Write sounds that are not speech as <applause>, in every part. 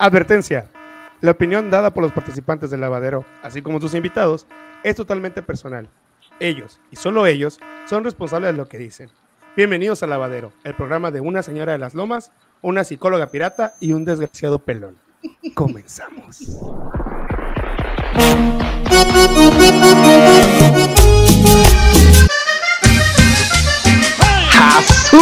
Advertencia. La opinión dada por los participantes del lavadero, así como sus invitados, es totalmente personal. Ellos, y solo ellos, son responsables de lo que dicen. Bienvenidos al lavadero, el programa de una señora de las lomas, una psicóloga pirata y un desgraciado pelón. Comenzamos. ¡A su!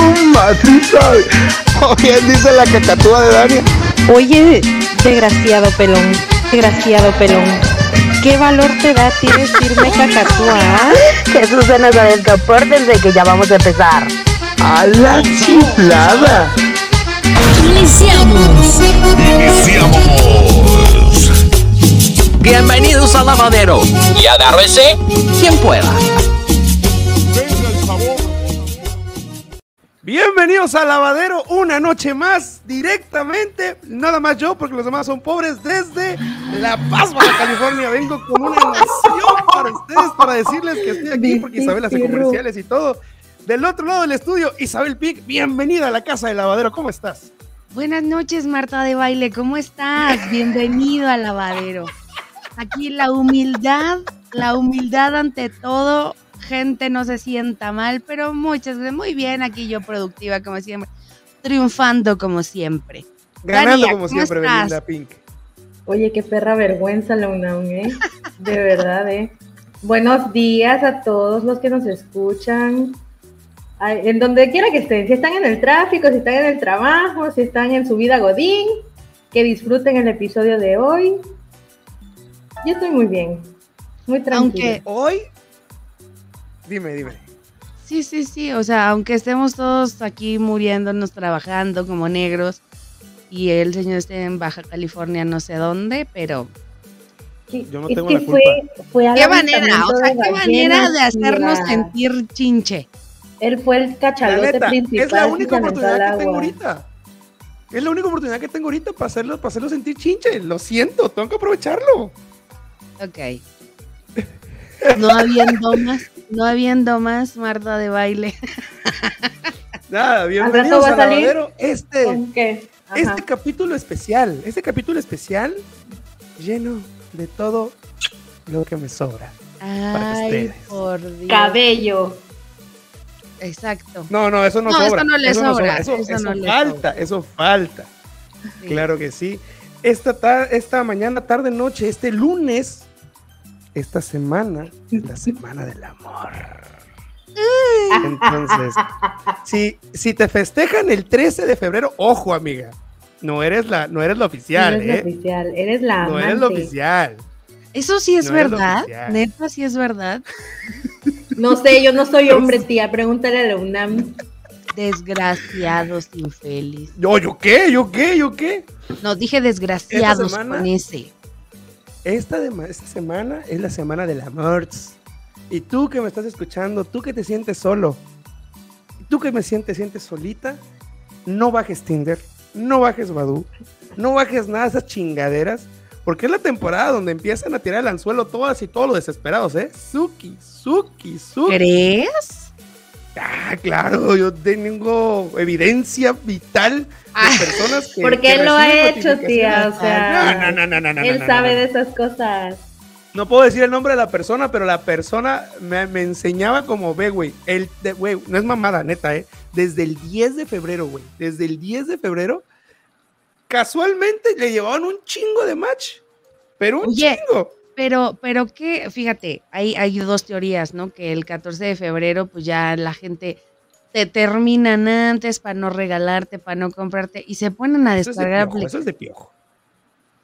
Oye, dice la cacatúa de Dania. Oye, desgraciado pelón, desgraciado pelón. ¿Qué valor te da a ti decirme cacatúa? ah? Jesús se nos desde que ya vamos a empezar. ¡A la chiflada! Iniciamos. Iniciamos. Bienvenidos al lavadero. Y agárrese. Quien pueda. Bienvenidos al lavadero, una noche más, directamente, nada más yo, porque los demás son pobres, desde La Paz, Baja California. Vengo con una emoción para ustedes, para decirles que estoy aquí, porque Isabel hace comerciales y todo. Del otro lado del estudio, Isabel Pic, bienvenida a la casa del lavadero, ¿cómo estás? Buenas noches, Marta de Baile, ¿cómo estás? Bienvenido al lavadero. Aquí la humildad, la humildad ante todo. Gente no se sienta mal, pero muchas veces muy bien. Aquí yo productiva como siempre, triunfando como siempre. Ganando Dania, como ¿cómo siempre, estás? Belinda Pink. Oye, qué perra vergüenza la UNAM, ¿eh? De verdad, ¿eh? Buenos días a todos los que nos escuchan. Ay, En donde quiera que estén, si están en el tráfico, si están en el trabajo, si están en su vida godín, que disfruten el episodio de hoy. Yo estoy muy bien, muy tranquila. Aunque, Hoy, dime, dime. sí, sí, sí, o sea, aunque estemos todos aquí muriéndonos, trabajando como negros, y el señor esté en Baja California, no sé dónde, pero Sí, Yo no es tengo que la fue, fue qué manera, o sea, qué manera de hacernos la- sentir chinche. Él fue el La cachalote neta, principal. es la única oportunidad que tengo ahorita. Es la única oportunidad que tengo ahorita para hacerlo, para hacerlo sentir chinche. Lo siento, tengo que aprovecharlo. Ok. <laughs> No habiendo más, no habiendo más, Marta de baile. <laughs> Nada, bienvenidos a lavadero. Este, este capítulo especial, este capítulo especial lleno de todo lo que me sobra. Para Ay, ustedes. por Dios. Cabello. Exacto. No, no, eso no, No, sobra. eso no le sobra, Eso, eso eso no le falta, eso falta. Sí. Claro que sí. Esta, ta- esta mañana, tarde, noche, este lunes, esta semana, es la semana del amor. Entonces, si, si te festejan el 13 de febrero, ojo, amiga. No eres la, no eres la oficial, no eres la ¿eh? oficial, eres la No eres la oficial. Eso sí es No verdad. Neta, sí es verdad. No sé, yo no soy <laughs> hombre, tía. Pregúntale a la UNAM. Desgraciados infeliz. Yo, ¿yo qué? ¿Yo qué? ¿Yo qué? No, dije desgraciados con ese. Esta, de- esta semana es la semana del amor. Y tú que me estás escuchando, tú que te sientes solo, tú que me sientes, sientes solita, no bajes Tinder, no bajes Badu, no bajes nada de esas chingaderas, porque es la temporada donde empiezan a tirar el anzuelo todas y todos los desesperados, ¿eh? Suki, Suki, Suki. ¿Crees? Ah, claro, yo tengo evidencia vital de Ah, personas que. Porque que él lo ha hecho, tía. O sea, No, no, él sabe de esas cosas. No puedo decir el nombre de la persona, pero la persona me, me enseñaba como, ve, güey, el, de- güey, no es mamada, neta, ¿eh? Desde el 10 de febrero, güey, desde el 10 de febrero, casualmente le llevaban un chingo de match, pero un Oye, chingo. Pero, pero que, fíjate, hay, hay dos teorías, ¿no? Que el 14 de febrero, pues ya la gente te terminan antes para no regalarte, para no comprarte, y se ponen a Eso es de descargar piojo, eso es de piojo.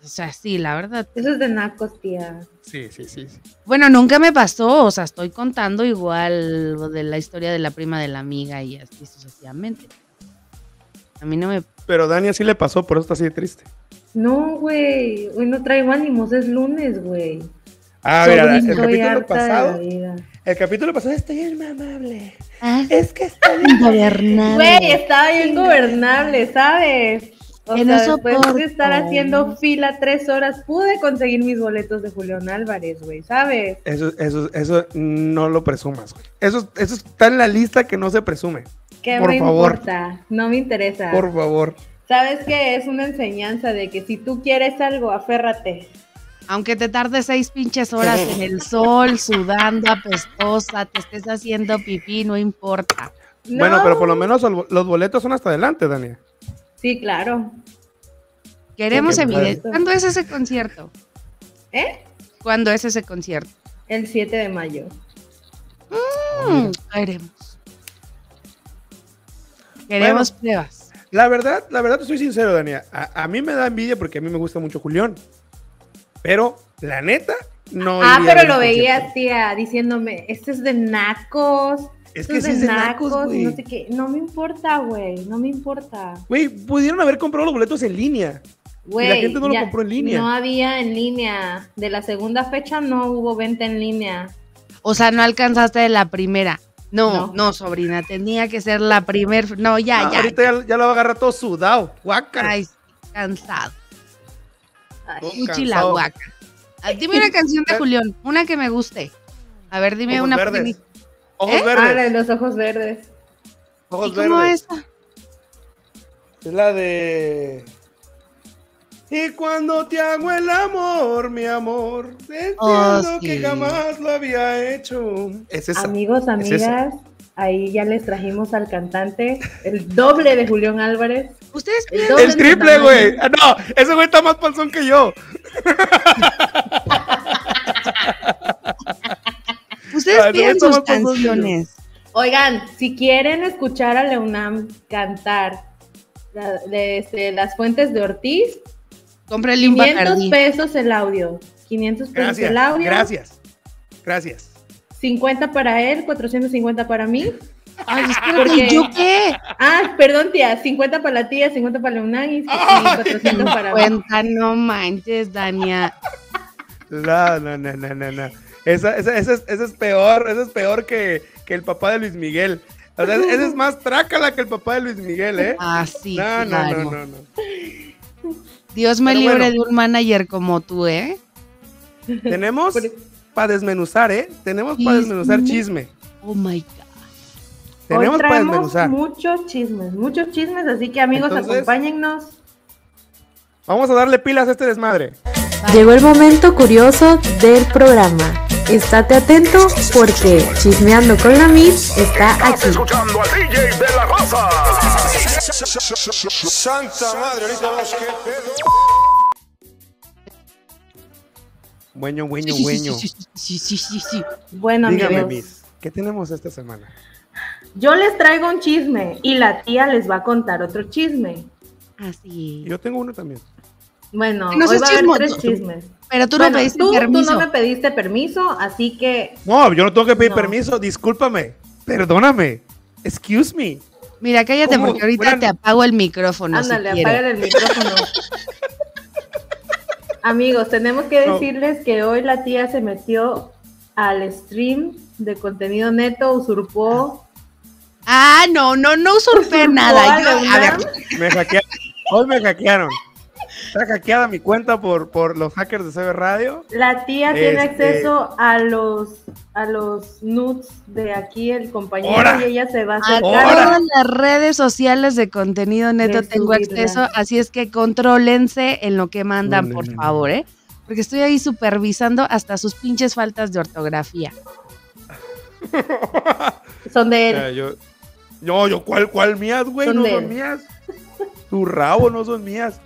O sea, sí, la verdad. Eso es de nacos, tía. Sí, sí, sí. sí. Bueno, nunca me pasó, o sea, estoy contando igual lo de la historia de la prima de la amiga y así sucesivamente. A mí no me... Pero Dani así le pasó, por eso está así de triste. No, güey. Hoy no traigo ánimos, es lunes, güey. Ah, mira, el capítulo pasado, el capítulo pasado estoy inmamable. Ah, Es que estoy bien <laughs> gobernable. Güey, estaba bien gobernable, ¿sabes? O Que sea, no después soporto. de estar haciendo fila tres horas, pude conseguir mis boletos de Julián Álvarez, güey, ¿sabes? Eso, eso, eso no lo presumas, güey. Eso, eso está en la lista que no se presume. ¿Qué Por me favor. importa? No me interesa. Por favor. Sabes que es una enseñanza de que si tú quieres algo, aférrate. Aunque te tardes seis pinches horas en el sol, sudando, apestosa, te estés haciendo pipí, no importa. Bueno, No. pero por lo menos los boletos son hasta adelante, Dania. Sí, claro. Queremos qué evidencia. padre. ¿Cuándo es ese concierto? ¿Eh? ¿Cuándo es ese concierto? El 7 de mayo. Mm, queremos. Queremos pruebas. La verdad, la verdad, te soy sincero, Dania. A, a mí me da envidia porque a mí me gusta mucho Julián. Pero, la neta, no. ah, pero lo concierto. tía, diciéndome, este es de nacos. Es esto que es de nacos, güey. no sé qué. No me importa, güey, no me importa. Güey, pudieron haber comprado los boletos en línea. Güey, la gente no lo compró en línea. No había en línea. De la segunda fecha no hubo venta en línea. O sea, no alcanzaste de la primera. No, No. no, sobrina, tenía que ser la primer. No, ya, Ah, ya. Ahorita ya, ya lo va a agarrar todo sudado. Guácala. Ay, cansado. Ay, Todo Uchi la cansado. guaca. Ah, Dime una canción de Julián, una que me guste. A ver, dime Ojos una. verdes. Ojos ¿Eh? Ah, la de verdes. los ojos verdes. Ojos ¿Y cómo verdes. es? Es la de. Y cuando te hago el amor, mi amor, entiendo Oh, que sí. jamás lo había hecho. Es esa. Amigos, Es esa. amigas, ahí ya les trajimos al cantante, el doble de Julián Álvarez. Ustedes El El de triple, güey. Ah, No, ese güey está más panzón que yo. <laughs> ustedes Ah, piden sus que canciones. Oigan, si quieren escuchar a Leonam cantar la- de, este, las fuentes de Ortiz, Cómprenle un 500 Bacardí. pesos el audio. 500 pesos Gracias. el audio. Gracias. Gracias. 50 para él, 450 para mí. Ay, espérate, Porque- ¿y yo qué? Ah, perdón, tía. 50 para la tía, 50 para Leonam y 400 para mí. No manches, Dania. No, no, no, no, no, no. Esa, esa, esa es, esa es peor, esa es peor que, que el papá de Luis Miguel. O sea, esa es más trácala que el papá de Luis Miguel, ¿eh? Ah, sí, no, no, claro. no, no, no. Dios me Pero libre bueno. de un manager como tú, ¿eh? Tenemos para desmenuzar, ¿eh? Tenemos para desmenuzar Chisme. Oh my God. Tenemos para traemos desmenuzar. muchos chismes, muchos chismes, así que amigos, Entonces- acompáñennos. Vamos a darle pilas a este desmadre. Llegó el momento curioso del programa. Estate atento porque Chismeando con la Miss está aquí. escuchando al DJ de la raza. Santa madre, ahorita vamos qué pedo. Bueño, bueño, Sí, sí, bueño. sí, sí, sí, sí, sí, sí. Bueno, Dígame, amigos, Miss, ¿qué tenemos esta semana? yo les traigo un chisme y la tía les va a contar otro chisme. Así. Yo tengo uno también. Bueno, No hoy va a haber tres chismes. Pero tú Bueno, no pediste tú, tú permiso. no me pediste permiso, así que No, yo no tengo que pedir No. permiso, discúlpame. Perdóname. Excuse me. Mira, cállate ¿Cómo? porque ahorita te apago el micrófono. ándale, si apaga el micrófono. <laughs> Amigos, tenemos que No. decirles que hoy la tía se metió al stream de contenido neto, usurpó. Ah, no, no, no usurpé usurpó nada. a Yo, a Leonam. ver, Me hackearon. Hoy me hackearon. Está hackeada mi cuenta por, por los hackers de CB Radio. La tía tiene Este- acceso a los a los nudes de aquí el compañero ¡Hora! y ella se va a a acercar. Ahora. todas las redes sociales de contenido neto De tengo subirla. acceso, así es que contrólense en lo que mandan, No, no, por no, no. favor, ¿eh? Porque estoy ahí supervisando hasta sus pinches faltas de ortografía. <laughs> Son de él. Yo, no, yo, ¿cuál, cuál mías, güey? Son no son él. mías. Tu rabo no son mías.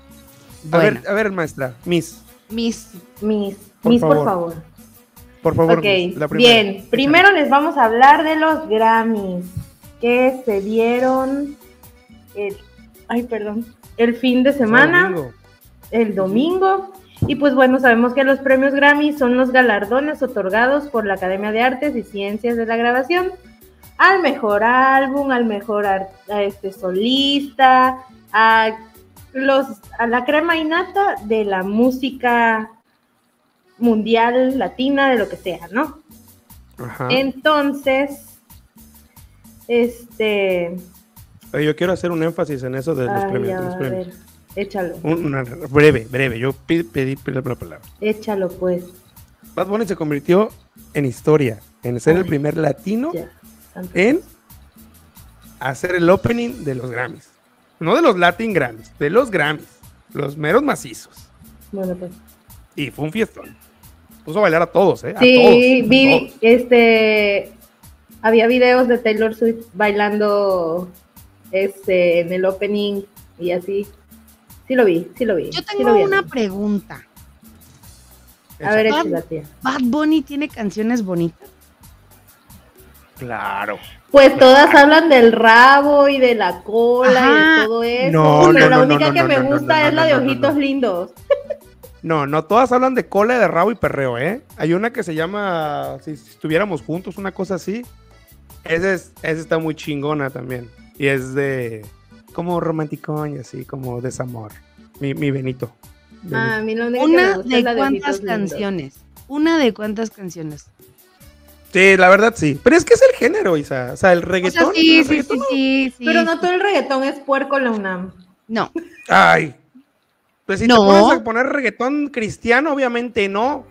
A ver, a ver, maestra, Miss, mis Miss, Por Miss, por favor. favor. por favor. Ok, Miss, la primera. bien. Primero les vamos a hablar de los Grammys que se dieron el, ay, perdón, el fin de semana, Domingo. el domingo. Y pues bueno, sabemos que los premios Grammy son los galardones otorgados por la Academia de Artes y Ciencias de la Grabación al mejor álbum, al mejor a este solista, a los a la crema innata de la música mundial, latina, de lo que sea, ¿no? Ajá. Entonces, este, yo quiero hacer un énfasis en eso de los premios. los échalo, Un- una- breve, breve. Yo pedí, pedí, pedí la palabra. échalo pues. Bad Bunny se convirtió en historia, en ser el primer latino Ya. en hacer el opening de los Grammys. No de los Latin Grammys, de los Grammys. Los meros macizos. Bueno, pues. Y fue un fiestón. Puso a bailar a todos, ¿eh? A Sí, a vi, todos. este, había videos de Taylor Swift bailando este, en el opening y así. Sí lo vi, sí lo vi. Yo sí tengo lo vi. una pregunta. A ver, tía. ¿Bad Bunny tiene canciones bonitas? Claro. Pues todas hablan del rabo y de la cola y de todo eso. No, pero no, la no, única no, que no, me gusta no, es la de ojitos no. lindos. No, no, todas hablan de cola, de rabo y perreo, ¿eh? Hay una que se llama Si estuviéramos juntos, una cosa así. Esa, es, esa está muy chingona también. Y es de como romanticón y así, como desamor. Mi, mi Benito. Benito. Ah, a mí la única que me ¿Una gusta de es la de cuántas lindos. canciones? ¿Una de cuántas canciones? Sí, la verdad sí. Pero es que es el género, Isa. O sea, el O sea, reggaetón. sí, el sí, reggaetón sí, sí, sí. Pero no todo el reggaetón es puerco, la UNAM. No. Ay. Pues si No. te pones a poner reggaetón cristiano, obviamente no.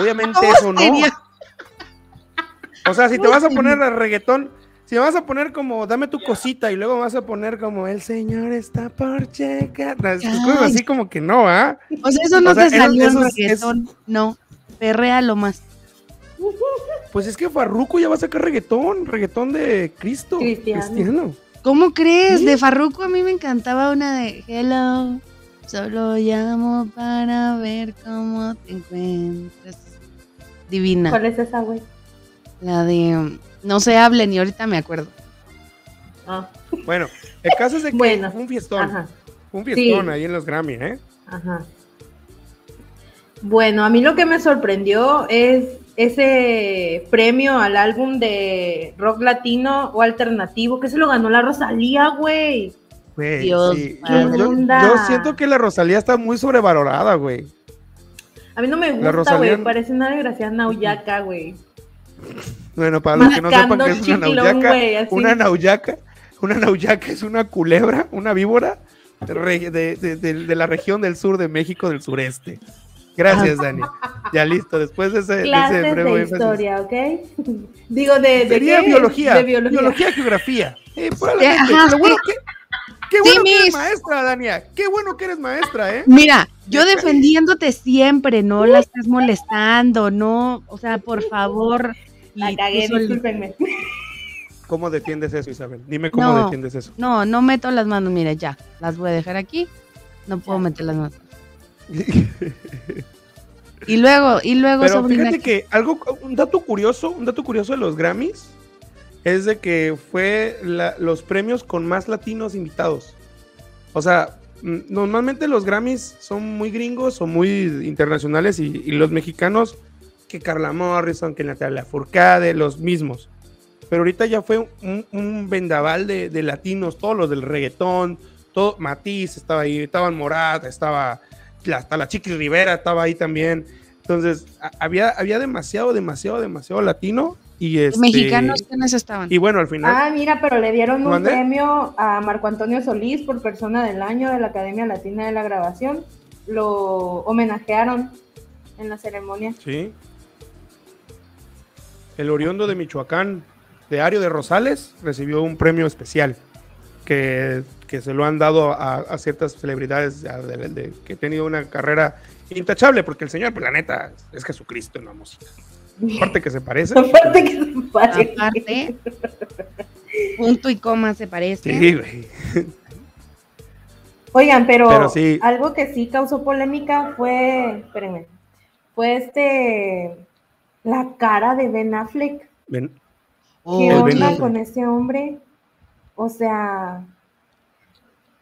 Obviamente ¿Cómo <laughs> eso no. sería? O sea, si te vas a poner a reggaetón, si me vas a poner como dame tu cosita y luego vas a poner como el señor está por. Las cosas así como que no, ¿ah? O sea, eso no O sea, te salió en es- reggaetón. No. Perrea lo más. <laughs> Pues es que Farruko ya va a sacar reggaetón, reggaetón de Cristo. Cristiano. ¿Cómo crees? Sí. De Farruko a mí me encantaba una de Hello. Solo llamo para ver cómo te encuentras. Divina. ¿Cuál es esa, güey? La de No se hablen y ahorita me acuerdo. Ah, Bueno, el caso es de que Bueno, fue un fiestón. ajá, Fue un fiestón Sí. ahí en los Grammy, ¿eh? ajá. Bueno, a mí lo que me sorprendió es ese premio al álbum de rock latino o alternativo que se lo ganó la Rosalía, güey. Güey, Dios sí. Yo, yo- siento que la Rosalía está muy sobrevalorada, güey. A mí no me gusta, Rosalía- güey. Parece una desgraciada nauyaca, güey. Bueno, para los que no sepan que es una nauyaca, una nauyaca, una nauyaca es una culebra, una víbora re- de, de- de- de la región del sur de México, del sureste. Gracias, Dani. Ya listo, después de ese, de ese Clases breve de énfasis. historia, ¿ok? <laughs> Digo, de, de Sería qué? biología, De biología. biología, geografía. Eh, ajá, bueno, sí. qué, qué Sí, bueno que eres maestra, Dania. Qué bueno que eres maestra, ¿eh? Mira, yo defendiéndote siempre, no la estás molestando, no, o sea, por favor. La cagué, discúlpenme. ¿Cómo defiendes eso, Isabel? Dime cómo No. defiendes eso. No, no meto las manos, mira, ya, las voy a dejar aquí. No puedo meter las manos. <laughs> Y luego, y luego, Pero sobrina, fíjate que algo, un dato curioso, un dato curioso de los Grammys es de que fue la- los premios con más latinos invitados. O sea, mm, normalmente los Grammys son muy gringos o muy internacionales y, y los mexicanos, que Carla Morrison, que Natalia Furcade, los mismos. Pero ahorita ya fue un, un vendaval de, de latinos, todos los del reggaetón, todo, Matiz estaba ahí, estaban Morat, estaba hasta la Chiqui Rivera estaba ahí también. Entonces, había, había demasiado, demasiado, demasiado latino y este, mexicanos, ¿quiénes estaban? Y bueno, al final, Ah, mira, pero le dieron un premio a Marco Antonio Solís por persona del año de la Academia Latina de la Grabación. Lo homenajearon en la ceremonia. sí. El Oriondo de Michoacán, de Ario de Rosales, recibió un premio especial que, que se lo han dado a, a ciertas celebridades a- de- de- que han tenido una carrera intachable, porque el señor, pues la neta, es Jesucristo en la música. Aparte que se parece. Aparte que se parece. Aparte, punto y coma se parece. Sí, güey. Oigan, pero, Pero sí. algo que sí causó polémica fue, espérenme, fue este, la cara de Ben Affleck. Oh, ¿Qué Ben onda Affleck. con ese hombre? O sea,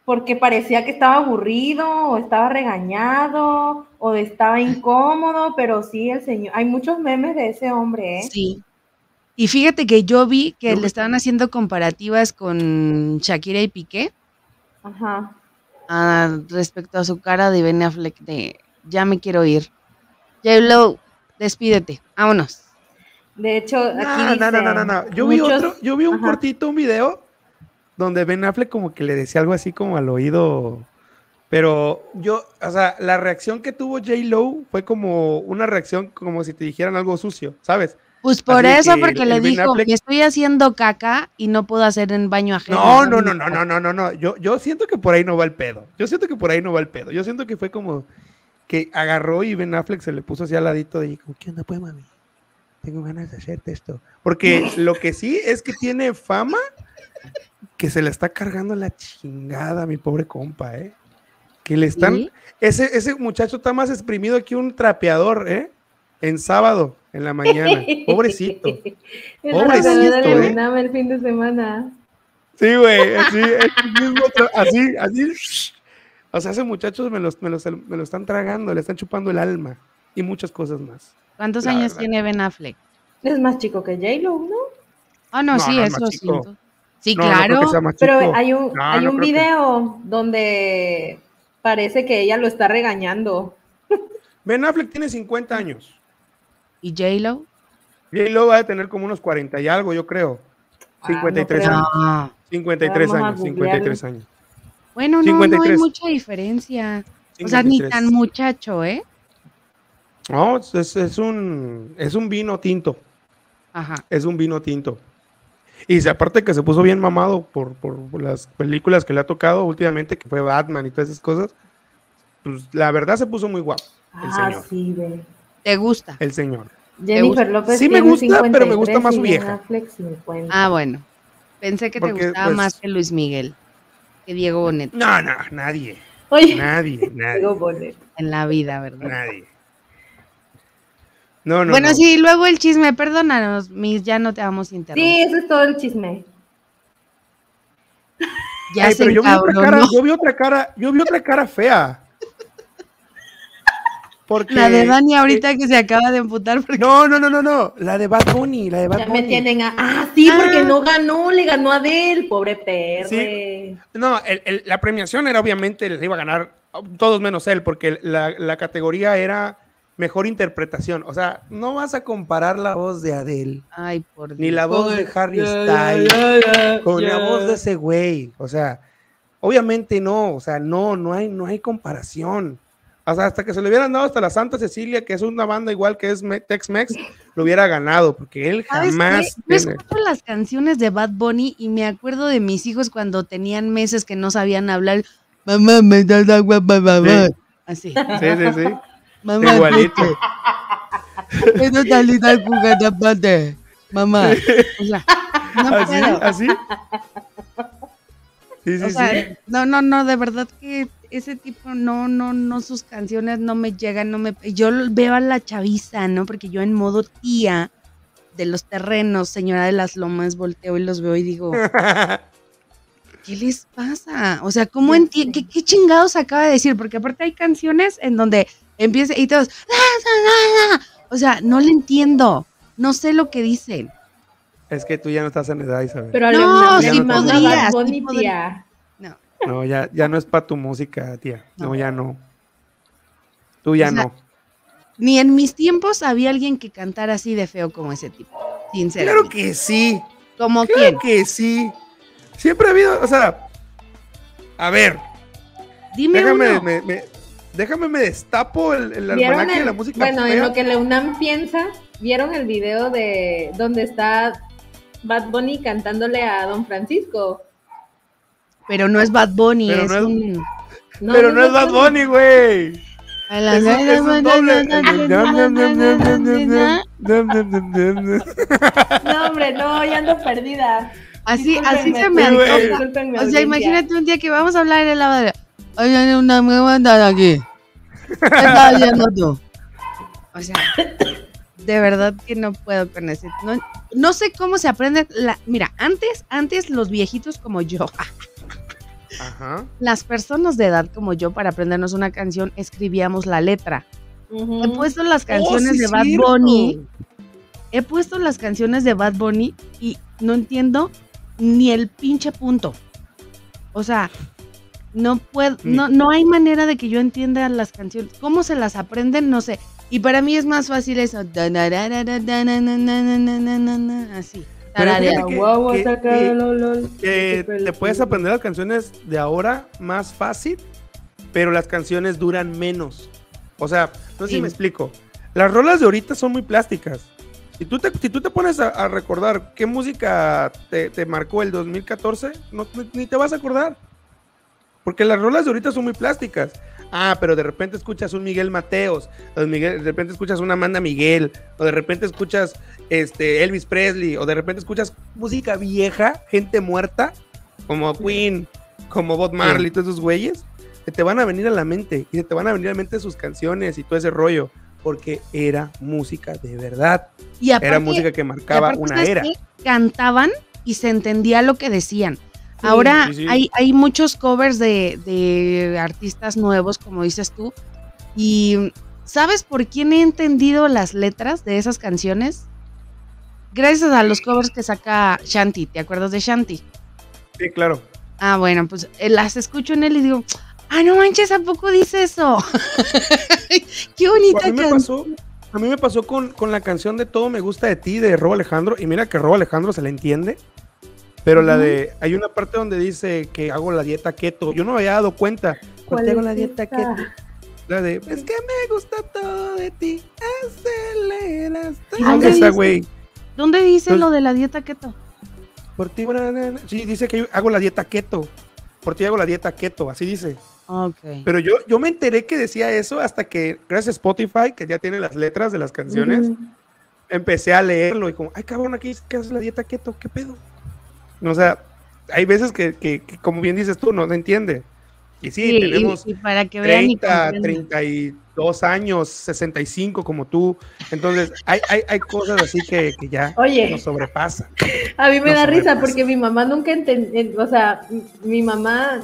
porque parecía que estaba aburrido, o estaba regañado, o estaba incómodo, pero sí, el señor, hay muchos memes de ese hombre, ¿eh? Sí. Y fíjate que yo vi que le estaban haciendo comparativas con Shakira y Piqué Ajá. ah, respecto a su cara de Ben Affleck de ya me quiero ir. J-Lo, despídete, vámonos. De hecho, aquí No, no, no, no, no, no. Yo vi otro, yo vi un Ajá. cortito, un video donde Ben Affleck como que le decía algo así como al oído. Pero yo, o sea, la reacción que tuvo J. Lo fue como una reacción como si te dijeran algo sucio, ¿sabes? Pues por Así eso, que porque el- le el dijo, Affleck- me estoy haciendo caca y no puedo hacer en baño ajeno. No, no, no, no, no, no, no, no. Yo, yo siento que por ahí no va el pedo. Yo siento que por ahí no va el pedo. Yo siento que fue como que agarró y Ben Affleck se le puso así al ladito de como, ¿qué onda, pues, mami? Tengo ganas de hacerte esto. Porque <laughs> lo que sí es que tiene fama que se le está cargando la chingada a mi pobre compa, ¿eh? Que le están... ¿Sí? Ese, ese muchacho está más exprimido que un trapeador, ¿eh? En sábado, en la mañana. <laughs> Pobrecito. El Pobrecito, ¿eh? El fin de semana. Sí, güey, así, el mismo tra- así, así. O sea, esos muchachos me los, me, los, me lo están tragando, le están chupando el alma y muchas cosas más. ¿Cuántos La años verdad. tiene Ben Affleck? Es más chico que J-Lo, ¿no? Ah, no, No, sí, no, es eso más sí. Sí, No, claro. Pero hay un, No, hay no un que- video donde parece que ella lo está regañando. <laughs> Ben Affleck tiene 50 años. ¿Y J-Lo? J-Lo va a tener como unos 40 y algo, yo creo. Ah, no 53 creo. años. Ah. 53 Vamos a años, googlearlo. 53 años. Bueno, no, no hay 53. mucha diferencia. O sea, ni 53. tan muchacho, ¿eh? No, es, es un, es un vino tinto. Ajá. es un vino tinto. Y si aparte que se puso bien mamado por, por- por las películas que le ha tocado últimamente, que fue Batman y todas esas cosas, pues la verdad se puso muy guapo. El Ah, señor. sí, ve. ¿Te gusta? El señor. Jennifer López Sí me gusta, pero me gusta 53 más su vieja. Affleck 50. Ah, bueno. Pensé que te gustaba pues- más que Luis Miguel, que Diego Bonet No, no, nadie. Oye, Nadie, nadie. Diego Bonet. en la vida, ¿verdad? Nadie. No, no. bueno, no. sí, luego el chisme, perdónanos, mis, ya no te vamos a interrumpir. Sí, eso es todo el chisme. ya Ay, se pero yo vi otra cara, yo vi otra cara, yo vi otra cara fea. Porque La de Dani ahorita que se acaba de emputar porque No, no, no, no, no. La de Bad Bunny, la de Bad Ya Bunny. me tienen a. Ah, sí, porque Ah. no ganó, le ganó a Adele, pobre perre. Sí. No, el- el- la premiación era obviamente, le iba a ganar todos menos él, porque la, la categoría era mejor interpretación. O sea, no vas a comparar la voz de Adele, Ay, por Dios. ni la voz de Harry Styles, con la voz de ese güey. O sea, obviamente no, o sea, no, no hay, no hay comparación. O sea, hasta que se le hubieran dado hasta la Santa Cecilia, que es una banda igual que es Me- Tex-Mex, lo hubiera ganado, porque él ¿Sabes jamás. Yo escucho las canciones de Bad Bunny y me acuerdo de mis hijos cuando tenían meses que no sabían hablar. Mamá, me das agua, mamá. Sí. Así. Sí, sí, sí. Mamá, Igualito. <laughs> Eso salita el juguete aparte. Mamá. O sea, no así, puedo. así. Sí, sí, O sea, sí. no, no, no, de verdad que ese tipo, no, no, no, sus canciones no me llegan, no me... Yo veo a la chaviza, ¿no? Porque yo en modo tía de los terrenos, señora de las lomas, volteo y los veo y digo, <laughs> ¿qué les pasa? O sea, ¿cómo entienden? ¿Qué, ¿Qué chingados acaba de decir? Porque aparte hay canciones en donde empieza y todos, o sea, no le entiendo, no sé lo que dicen. Es que tú ya no estás en edad, Isabel. Pero a No, podría, Bad sí Bunny, podría. tía. No, ya, ya no es para tu música, tía. No, No. ya no. Tú ya O sea, no. Ni en mis tiempos había alguien que cantara así de feo como ese tipo, Claro sinceramente. que sí. ¿Como Claro quién? que sí. Siempre ha habido, o sea, a ver, Dime déjame, uno. me, me- déjame me destapo el, el ¿Vieron almanaque de el- la música bueno, en lo que la UNAM piensa, ¿vieron el video de donde está Bad Bunny cantándole a Don Francisco? Pero no es Bad Bunny, Pero es no es- un... Pero no es Bad Bunny, güey. Es un- es un doble. No, hombre, no, ya ando perdida. Así, así se me antoja. O sea, imagínate un día que vamos a hablar en la Oye, hay una nueva andada aquí. ¿Qué estás haciendo tú? O sea, de verdad que no puedo con ese. No, no sé cómo se aprende. La, mira, antes, antes los viejitos como yo, <laughs> Ajá. las personas de edad como yo, para aprendernos una canción, escribíamos la letra. He puesto las canciones Oh, sí, de Bad cierto. Bunny. He puesto las canciones de Bad Bunny y no entiendo ni el pinche punto. O sea, no puedo, no, no hay manera de que yo entienda las canciones. ¿Cómo se las aprenden? No sé. Y para mí es más fácil eso. Así. Te puedes aprender las canciones de ahora más fácil, pero las canciones duran menos. O sea, no sé Sí. si me explico. Las rolas de ahorita son muy plásticas. Si tú te, si tú te pones a, a recordar qué música te, te marcó el 2014, no, ni te vas a acordar. Porque las rolas de ahorita son muy plásticas. Ah, pero de repente escuchas un Miguel Mateos, o de, Miguel- de repente escuchas una Amanda Miguel, o de repente escuchas este, Elvis Presley, o de repente escuchas música vieja, gente muerta, como Queen, como Bob Marley, todos esos güeyes, que te van a venir a la mente, y se te van a venir a la mente sus canciones y todo ese rollo, porque era música de verdad, Y aparte, era música que marcaba una ¿sabes era. qué? Cantaban y se entendía lo que decían. Ahora sí, sí. Hay, hay muchos covers de, de artistas nuevos, como dices tú. Y ¿sabes por quién he entendido las letras de esas canciones? Gracias a los covers que saca Shanti. ¿Te acuerdas de Shanti? Sí, claro. Ah, bueno, pues eh, las escucho en él y digo, ah, no manches, ¿a poco dice eso? <laughs> Qué bonita me canción. a mí me pasó con, con la canción de Todo me gusta de ti de Robo Alejandro. Y mira que Robo Alejandro se le entiende. Pero la de. Hay una parte donde dice que hago la dieta keto. Yo no me había dado cuenta. ¿Cuál hago es la dieta keto. La de. Es que me gusta todo de ti. Aceleras. ¿Y dónde Esa, güey. ¿Dónde dice Entonces- lo de la dieta keto? Por ti. Sí, dice que yo hago la dieta keto. Por ti hago la dieta keto. Así dice. Pero yo, yo me enteré que decía eso hasta que, gracias a Spotify, que ya tiene las letras de las canciones. Empecé a leerlo y como, ay cabrón, aquí dice que haces la dieta keto, ¿qué pedo? O sea, hay veces que, que- que, como bien dices tú, no se entiende. Y sí, Sí, y- tenemos y, para que vean y 30, comprendan. 32 años, 65 como tú. Entonces, hay, hay, hay cosas así que, que ya Oye. nos sobrepasan. A mí me da risa porque mi mamá nunca entendió, o sea, mi mamá,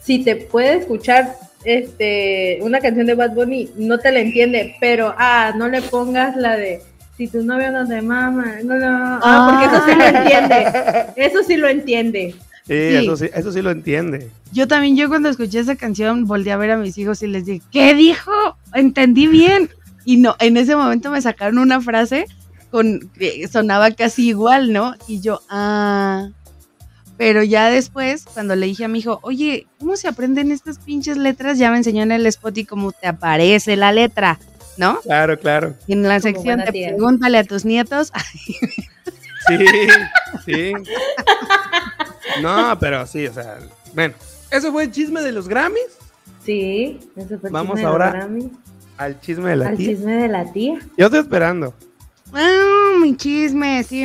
si te puede escuchar este una canción de Bad Bunny, no te la entiende, pero ah, no le pongas la de si tu novio no te mama, no, no, ah, porque eso sí lo entiende, <laughs> eso sí lo entiende. Sí, Sí. Eso, sí, eso sí lo entiende. Yo también, yo cuando escuché esa canción, volteé a ver a mis hijos y les dije, ¿qué dijo? Entendí bien. Y no, en ese momento me sacaron una frase con que sonaba casi igual, ¿no? Y yo, ah. Pero ya después, cuando le dije a mi hijo, oye, ¿cómo se aprenden estas pinches letras? Ya me enseñó en el spot y cómo te aparece la letra, ¿no? Claro, claro. Y en la sección te tía. pregúntale a tus nietos. <laughs> Sí, sí. No, pero sí, o sea, bueno. Eso fue el chisme de los Grammys. Sí, eso fue el Vamos chisme de ahora los Grammy, Al chisme de la al tía. chisme de la tía. Yo estoy esperando. Ah, mi chisme, sí.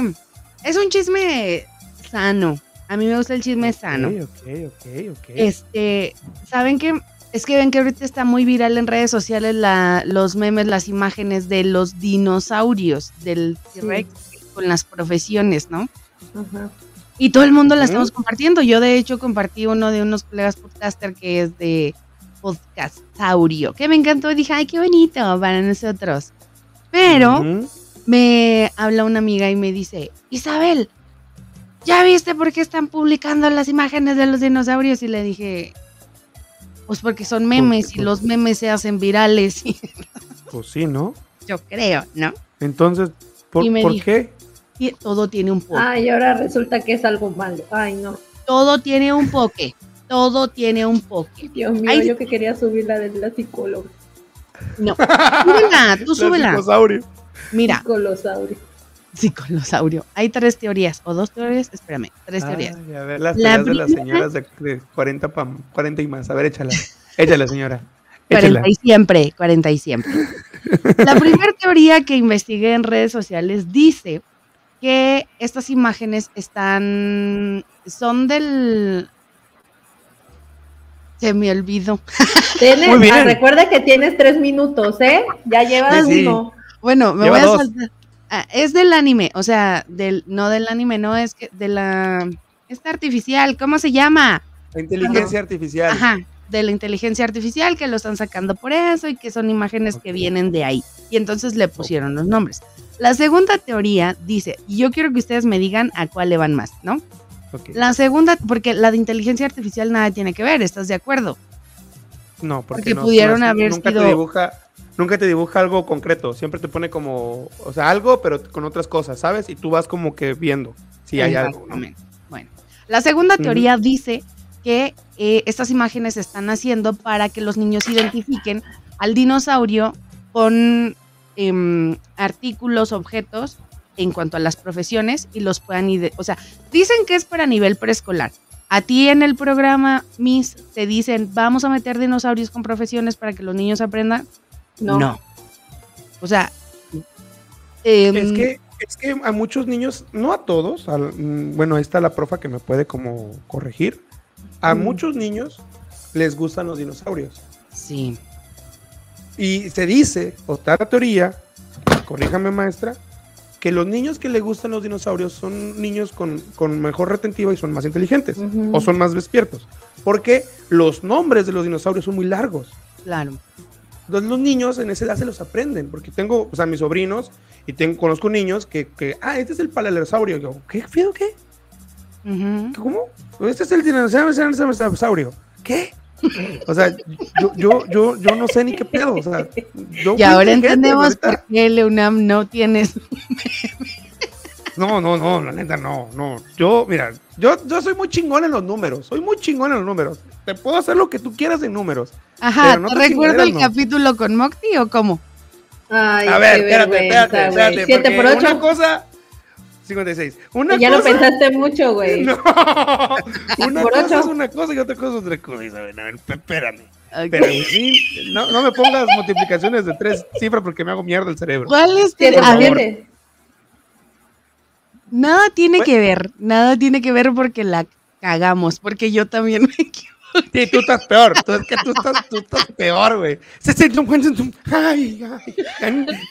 Es un chisme sano. A mí me gusta el chisme sano. Ok, ok, ok, ok. Este, ¿saben qué? Es que ven que ahorita está muy viral en redes sociales la, los memes, las imágenes de los dinosaurios del T-Rex con las profesiones, ¿no? Ajá. Y todo el mundo la estamos compartiendo. Yo, de hecho, compartí uno de unos colegas podcaster que es de Podcastaurio, que me encantó. Dije, ay, qué bonito para nosotros. Pero me habla una amiga y me dice, Isabel, ¿ya viste por qué están publicando las imágenes de los dinosaurios? Y le dije, pues porque son memes y los memes se hacen virales. Y <laughs> Pues sí, ¿no? yo creo, ¿no? Entonces, ¿por, Y me ¿por dijo- qué? Y todo tiene un poke. Ay, ahora resulta que es algo malo. Ay, no. Todo tiene un poke. Todo tiene un poke. Dios mío, Ay. yo que quería subir la de la psicóloga. No. <laughs> Súbela, tú La súbela. Mira, Psicolosaurio. Psicolosaurio. Hay tres teorías, o dos teorías, espérame, tres teorías. A ver, las La teorías de las señoras de, de 40, pam- 40 y más. A ver, échala. Échala, señora. <laughs> Échala. 40 y siempre, 40 y siempre. La primera teoría que investigué en redes sociales dice que estas imágenes están, son del... Se me olvidó. <laughs> Tienes- Muy bien. ah, recuerda que tienes tres minutos, ¿eh? Ya llevas Sí, sí. uno. Bueno, me Lleva voy a dos. saltar. Ah, es del anime, o sea, del, no del anime, no es que de la... Esta artificial, ¿cómo se llama? La inteligencia artificial. Ajá, de la inteligencia artificial que lo están sacando por eso y que son imágenes que vienen de ahí. Y entonces le pusieron los nombres. La segunda teoría dice, y yo quiero que ustedes me digan a cuál le van más, ¿no? La segunda, porque la de inteligencia artificial nada tiene que ver, ¿estás de acuerdo? No, porque, porque no- pudieron no haber nunca sido- Te dibuja, nunca te dibuja algo concreto. Siempre te pone como, o sea, algo, pero con otras cosas, ¿sabes? Y tú vas como que viendo si hay algo. Bueno, la segunda teoría dice que eh, estas imágenes se están haciendo para que los niños identifiquen al dinosaurio con em, artículos, objetos en cuanto a las profesiones y los puedan o sea, dicen que es para nivel preescolar. A ti en el programa Miss te dicen, "Vamos a meter dinosaurios con profesiones para que los niños aprendan." No. O sea, em, Es que, es que a muchos niños, no a todos, al- bueno, ahí está la profa que me puede como corregir. A Mm. muchos niños les gustan los dinosaurios. sí. Y se dice, o está la teoría, corríjame maestra, que los niños que le gustan los dinosaurios son niños con, con mejor retentiva y son más inteligentes o son más despiertos. Porque los nombres de los dinosaurios son muy largos. Claro. Entonces los niños en esa edad se los aprenden, porque tengo, o sea, mis sobrinos y tengo, conozco niños que, que, ah, este es el palalersaurio. Yo, ¿qué? ¿Fío qué? ¿Cómo? Este es el dinosaurio. ¿Qué? O sea, yo, yo, yo, yo no sé ni qué pedo. O sea, yo Y ahora entendemos por qué Leunam no tienes. <laughs> No, no, no, la neta, no, no. Yo, mira, yo, yo soy muy chingón en los números. Soy muy chingón en los números. Te puedo hacer lo que tú quieras en números. Ajá, Pero no ¿te te recuerdo el no. capítulo con Mocti o cómo? Ay, A ver, espérate, espérate, espérate. Siete porque por ocho. Una cosa. 56. Una ya lo pensaste mucho, güey. <laughs> No. Una Por cosa ocho. es una cosa y otra cosa es otra cosa. Isabel. A ver, espérame. Ok. Pero sí, no, no me pongas multiplicaciones de tres cifras porque me hago mierda el cerebro. ¿Cuál es? Siete A por. Nada tiene Bueno. que ver, nada tiene que ver porque la cagamos, porque yo también me <laughs> equivoqué. Sí, tú estás peor. Tú, es que tú estás, tú estás peor, güey. Ay, ay.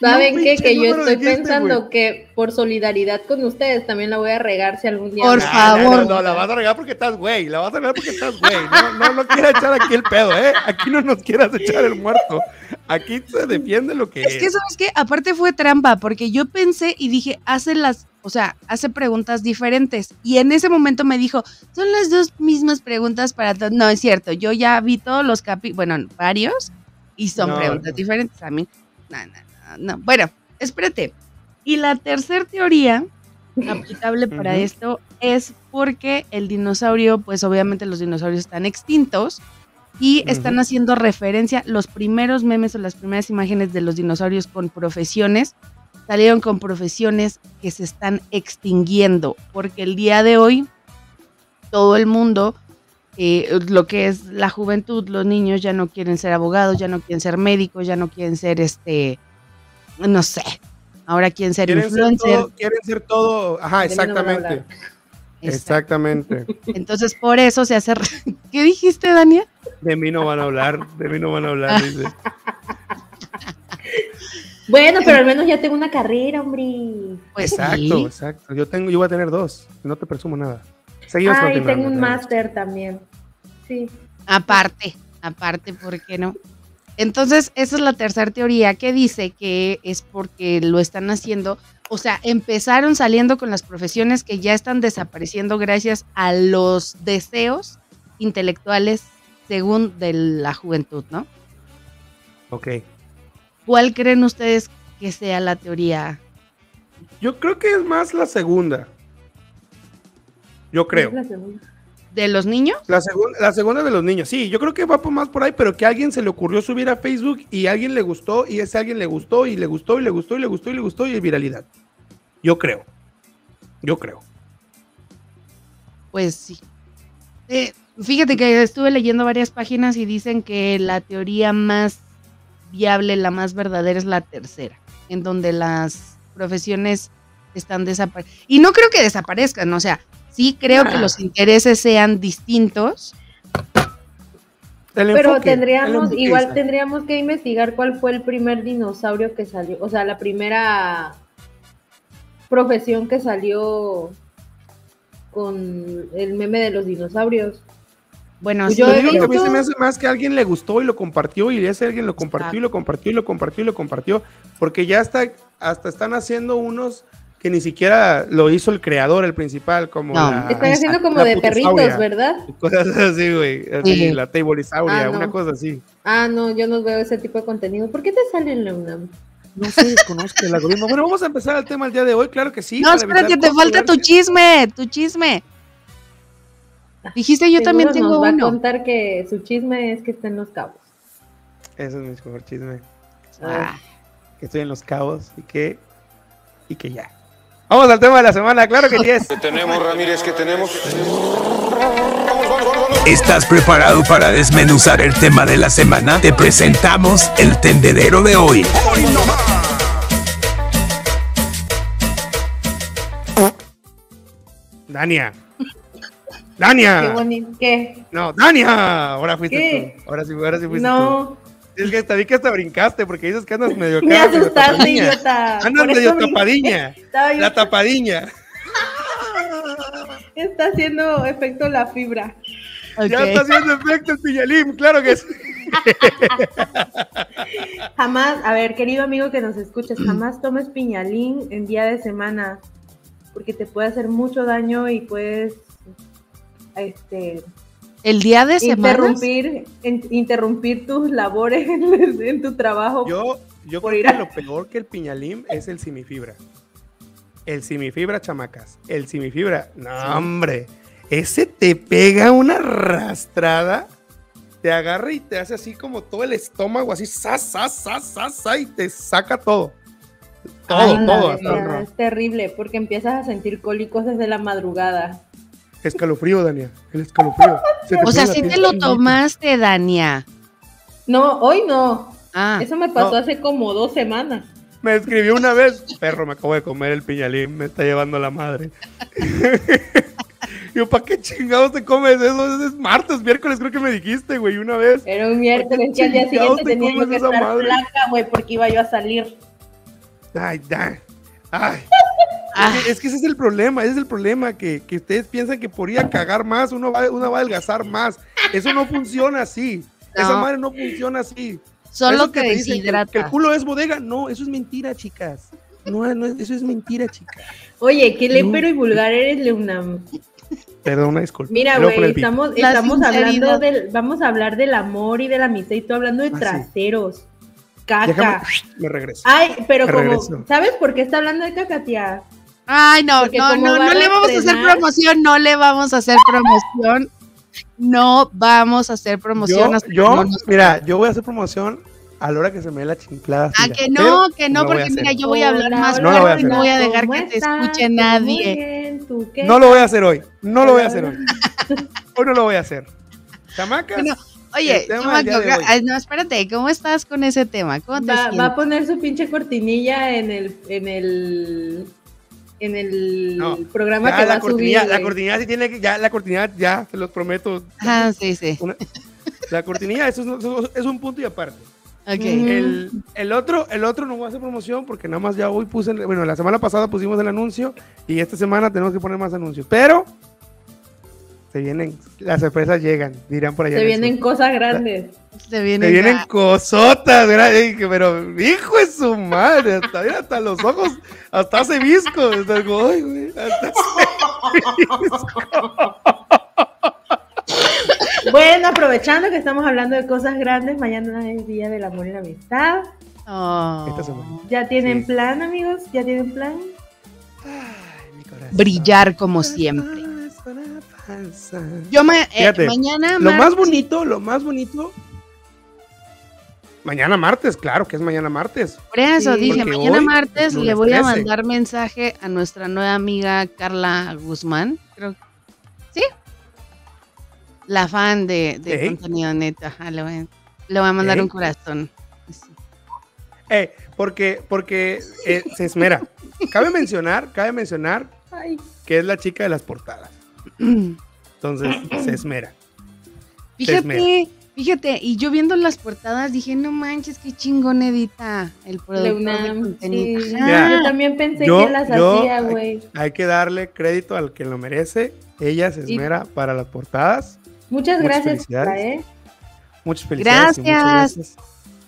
¿Saben No, qué? pinche Que yo estoy dijiste, pensando que por solidaridad con ustedes también la voy a regar si algún día. Por me- No, favor. No, no, la vas a regar porque estás güey. La vas a regar porque estás güey. No, no, no quieras echar aquí el pedo, ¿eh? Aquí no nos quieras echar el muerto. Aquí se defiende lo que Es que, ¿sabes qué? Aparte fue trampa, porque yo pensé y dije, hace las, o sea, hace preguntas diferentes. Y en ese momento me dijo, son las dos mismas preguntas para todos. No, es cierto, yo ya vi todos los capítulos, bueno, varios, y son No, preguntas no. diferentes a mí. No, no, no, no. Bueno, espérate. Y la tercera teoría aplicable para Ujú. esto es porque el dinosaurio, pues obviamente los dinosaurios están extintos y están Ujú. haciendo referencia, los primeros memes o las primeras imágenes de los dinosaurios con profesiones salieron con profesiones que se están extinguiendo, porque el día de hoy todo el mundo, eh, lo que es la juventud, los niños ya no quieren ser abogados, ya no quieren ser médicos, ya no quieren ser este, no sé, ahora quieren ser quieren ser, influencer. todo, quieren ser todo. Ajá, no exactamente. Exactamente. <laughs> Entonces por eso se hace... <laughs> ¿Qué dijiste, Dania? De mí no van a hablar. De mí no van a hablar. Dice. <laughs> Bueno, pero al menos ya tengo una carrera, hombre. Pues Exacto, sí. exacto. Yo tengo, yo voy a tener dos. No te presumo nada. Seguimos Ay, continuando, tengo un máster también. Sí. Aparte, aparte, ¿por qué no? Entonces, esa es la tercera teoría que dice que es porque lo están haciendo, o sea, empezaron saliendo con las profesiones que ya están desapareciendo gracias a los deseos intelectuales según de la juventud, ¿no? Ok. ¿Cuál creen ustedes que sea la teoría? Yo creo que es más la segunda. Yo creo. Es la segunda. ¿De los niños? La, segunda la segunda de los niños, sí, yo creo que va por más por ahí, pero que a alguien se le ocurrió subir a Facebook y a alguien le gustó y ese alguien le gustó y le gustó y le gustó y le gustó y le gustó y es viralidad. Yo creo. Yo creo. Pues sí. Eh, fíjate que estuve leyendo varias páginas y dicen que la teoría más viable, la más verdadera es la tercera, en donde las profesiones están desapareciendo. Y no creo que desaparezcan, o sea, sí creo que los intereses sean distintos. El Pero enfoque, tendríamos, igual tendríamos que investigar cuál fue el primer dinosaurio que salió, o sea, la primera profesión que salió con el meme de los dinosaurios. Bueno, Pues sí, yo Yo he digo que a mí se me hace más que alguien le gustó y lo compartió y ese alguien lo compartió y lo compartió y lo compartió y lo compartió porque ya está hasta están haciendo unos que ni siquiera lo hizo el creador, el principal, como No, la, Están haciendo como de perritos, ¿verdad? cosas así, güey, así, Sí. la tablisauria, Ah, no. una cosa así. Ah, no, yo no veo ese tipo de contenido. ¿Por qué te sale en la UNAM? No sé, desconozco el algoritmo. Bueno, vamos a empezar el tema el día de hoy, claro que sí. no, espérate, te falta tu chisme, tu chisme. Dijiste yo también tengo nos va uno. a contar que su chisme es que está en los cabos. Ese es mi mejor chisme. Ah, Que estoy en los cabos y que, y que ya. Vamos al tema de la semana, claro que sí es. <laughs> ¿Qué tenemos, Ramírez? ¿Qué tenemos? ¿Estás preparado para desmenuzar el tema de la semana? Te presentamos el tendedero de hoy. Dania. Qué Dania. bonito. ¿Qué? No, Dania. Ahora fuiste ¿Qué? tú. Ahora sí, ahora sí fuiste No, tú. Es que hasta vi que hasta brincaste porque dices que andas <laughs> medio me asustaste, idiota. Andas medio tapadilla. <laughs> Estaba yo- La tapadilla. <laughs> Está haciendo efecto la fibra. Ya está haciendo efecto el piñalín, claro que sí. Jamás, a ver, querido amigo que nos escuches, jamás tomes piñalín en día de semana, porque te puede hacer mucho daño y puedes este, El día de semana. interrumpir, en- interrumpir tus labores <laughs> en, en tu trabajo. Yo, yo Por creo ir que a- lo peor que el piñalín es el simifibra. El simifibra, chamacas. El simifibra. No, hombre. Ese te pega una arrastrada. Te agarra y te hace así como todo el estómago, así, sa, sa, sa, sa, sa, y te saca todo. Todo, Ay, todo. hasta es terrible, porque empiezas a sentir cólicos desde la madrugada. Escalofrío, Daniel. El escalofrío. Se O sea, si te lo tomaste, Dania. No, hoy no. Ah, Eso me pasó no. hace como dos semanas. Me escribió una vez, perro, me acabo de comer el piñalín, me está llevando la madre. <laughs> Yo, ¿para qué chingados te comes eso? Es martes, miércoles, creo que me dijiste, güey, una vez. Era un miércoles que al día siguiente te tenía yo que estar madre? flaca, güey, porque iba yo a salir. Ay, da. Ay. Ah. Es, que, es que ese es el problema, ese es el problema, que, que ustedes piensan que por ir a cagar más, uno va, uno va a adelgazar más. Eso no funciona así. Esa No. madre no funciona así. solo Eso te que dicen que- deshidrata. Que, el culo es bodega, no, eso es mentira, chicas. No, no, eso es mentira, chicas. Oye, qué No. lépero y vulgar eres, Leunam. Perdón, una disculpa. Mira, güey, estamos, estamos hablando del, vamos a hablar del amor y de la amistad y tú hablando de Ah, sí. traseros. Déjame, Caca. me regreso. Ay, pero Me como, regreso. ¿sabes por qué está hablando de caca, tía? Ay, no, Porque no, no, no le vamos a hacer promoción, no le vamos a hacer promoción. No vamos a hacer promoción. Yo, hasta yo, que no nos- mira, yo voy a hacer promoción a la hora que se me dé la chinflada. Ah, que Pero no, que no, porque mira, yo voy a hablar Hola, más No lo voy a fuerte y no voy a dejar ¿cómo que te escuche nadie. bien, ¿tú qué? No lo voy a hacer hoy. No lo voy a hacer hoy. Hoy no lo voy a hacer. Chamacas. Bueno, Oye, chamaco, ay, no, espérate, ¿cómo estás con ese tema? ¿Cómo te Va, va a poner su pinche cortinilla en el, en el, en el No, programa ya que va la a subir. cortinilla, la cortinilla sí tiene que, ya la cortinilla, ya, te los prometo. Ah, sí, sí. Una- la cortinilla, eso es, eso es un punto y aparte. Ok. Ujú. El, el otro, el otro no voy a hacer promoción porque nada más ya hoy puse, bueno, la semana pasada pusimos el anuncio y esta semana tenemos que poner más anuncios. Pero se vienen, las sorpresas llegan, dirán por allá. Se vienen sur. cosas grandes. Se viene Se vienen ya. cosotas, dije, pero hijo de su madre, hasta, mira, hasta los ojos, hasta hace visco. Hasta, como, ay, güey, hasta Bueno, aprovechando que estamos hablando de cosas grandes, mañana es Día del Amor y la Amistad. Oh. Esta semana. ¿Ya tienen Sí. plan, amigos? ¿Ya tienen plan? Ay, mi corazón. Brillar como siempre. Yo ma- eh, Fíjate, mañana. Lo más bonito, lo más bonito. Mañana martes, claro que es mañana martes. Por eso Sí, dije, porque mañana martes le voy a 13. mandar mensaje a nuestra nueva amiga Carla Guzmán. Creo que- ¿Sí? La fan de, de Ey. contenido neta. Ajá, le, voy, le voy a mandar un corazón. Sí. Eh, porque porque eh, se esmera. <laughs> cabe mencionar, cabe mencionar Ay, que es la chica de las portadas. Entonces, se esmera. Fíjate, fíjate, y yo viendo las portadas dije, no manches, qué chingón edita el productor de Leunam, contenido. sí. Ajá. Yo también pensé Yo- que las yo- hacía, güey. Hay que darle crédito al que lo merece. Ella se Y- esmera para las portadas. Muchas muchas gracias, felicidades. ¿eh? Muchas felicidades. y muchas Gracias. gracias.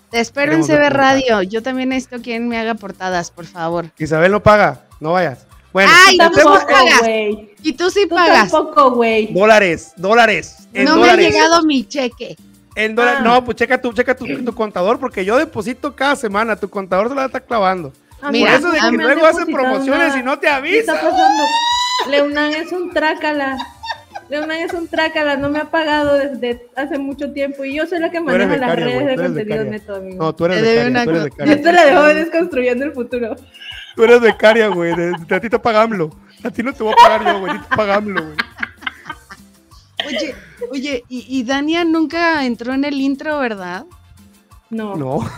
Te espero en Queremos CB Radio. Yo también necesito quien me haga portadas, por favor. Isabel no paga, no vayas. Bueno, Ay, tampoco pagas. güey. Y tú sí Tú pagas. tampoco, güey. dólares, dólares. En No me ha llegado mi cheque. En dólares. Ah. No, pues checa tu, checa tu, tu contador, porque yo deposito cada semana. Tu contador se la está clavando. A Mira, Por eso de a que luego hacen promociones y no te ¿Qué está pasando? Leonan es un trácala. Leonan es un trácala, no me ha pagado desde hace mucho tiempo y yo soy la que maneja las redes de contenido neto, amigo. No, tú eres becaria. Yo te la dejo desconstruyendo el futuro. Tú eres becaria, güey. De, de a ti te pagamlo. A ti no te voy a pagar yo, güey. A ti te pagamlo, güey. Oye, oye, y, y Dania nunca entró en el intro, ¿verdad? No. No.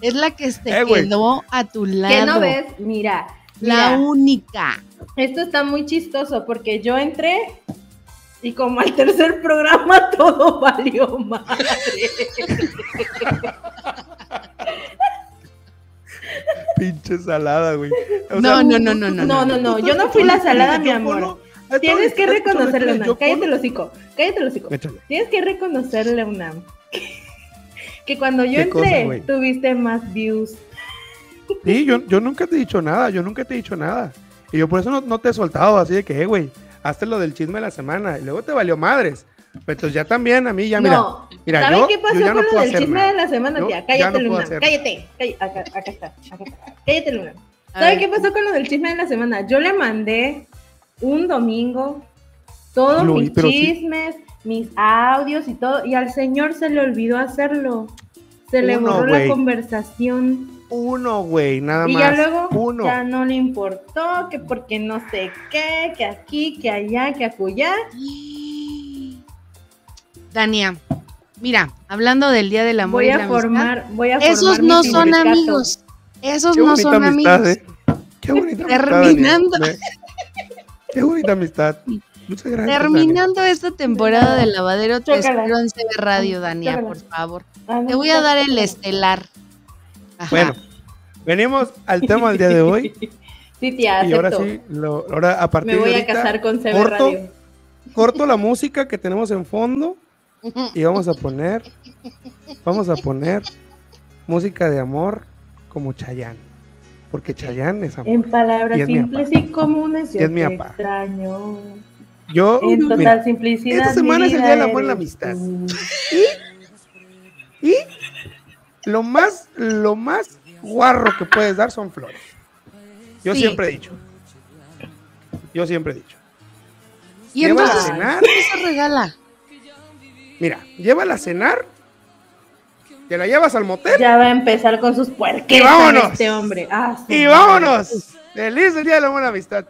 Es la que se <laughs> Eh, quedó a tu lado. ¿Qué no ves? Mira. La mira, única. Esto está muy chistoso porque yo entré y como al tercer programa <laughs> todo valió madre. <laughs> Pinche salada, güey. O No, sea, no, no, no, no. No, no, no, yo no fui la salada, mi amor. Tienes que reconocerle, Unam. Cállate el hocico. Cállate el hocico. Tienes que reconocerle, Unam. Que cuando yo ¿Qué cosa, entré, tuviste más views. Sí, yo, yo nunca te he dicho nada, yo nunca te he dicho nada. Y yo por eso no, no te he soltado así de que, eh, güey, hazte lo del chisme de la semana. Y luego te valió madres. Pero entonces ya también a mí, ya mira. no, mira, ¿saben yo- qué pasó yo ya no con lo del chisme nada. de la semana, Yo tía? Cállate, no Luna. Cállate. cállate. Acá, acá está. Acá está. Cállate, Luna. ¿Saben qué pasó con lo del chisme de la semana? Yo le mandé un domingo todos mis pero sí. chismes, mis audios y todo, y al señor se le olvidó hacerlo. Se le Uno, borró la conversación. Uno, güey, nada Y más. ya luego Uno. ya no le importó, que porque no sé qué, que aquí, que allá, que acullá. Dania, mira, hablando del Día del Amor Voy y a la Amistad, formar, voy a esos formar mi no son sindicato. amigos. Esos Qué no bonita son amistad, amigos. eh. Qué bonita amistad. Terminando. Daniel. Qué bonita amistad. Muchas gracias. Terminando esta temporada de lavadero, te Chócala. espero en CB Radio, Dania, Chócala. por favor. Ah, Te voy a dar el estelar. Ajá. Bueno, venimos al tema del día de hoy. <laughs> Sí, tía, y ahora acepto. sí, lo- ahora a partir Me voy de a ahorita, casar con CB corto, Radio. corto la música que tenemos en fondo y vamos a poner, vamos a poner música de amor como Chayanne. Porque Chayanne es amor. En palabras Y simples y comunes, Y es mi te papá. extraño. Yo, En total mira, simplicidad. esta semana es el Día del Amor y la Amistad. tú. y lo más, lo más guarro que puedes dar son flores. Yo Sí. siempre he dicho. Yo siempre he dicho. y entonces. ¿qué se regala? Mira, llévala a cenar. Te la llevas al motel. Ya va a empezar con sus puerques. ¡Y vámonos! Este hombre. Ah, Y madre. vámonos. Feliz el día de la buena amistad.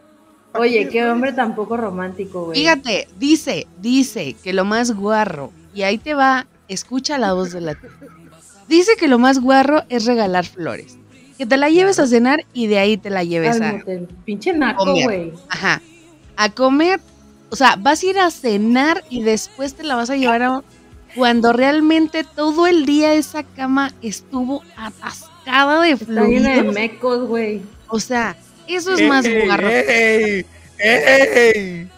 Oye, qué hombre tan poco romántico, güey. Fíjate, dice, dice que lo más guarro, y ahí te va, escucha la voz de la tía. Dice que lo más guarro es regalar flores. Que te la lleves a cenar y de ahí te la lleves Al a, motel. Pinche naco, güey. ajá, a comer. O sea, vas a ir a cenar y después te la vas a llevar a cuando realmente todo el día esa cama estuvo atascada de Está llena de fluidos. mecos, güey. O sea, eso es más ¡Ey, guarro. ¡Ey! ¡Ey!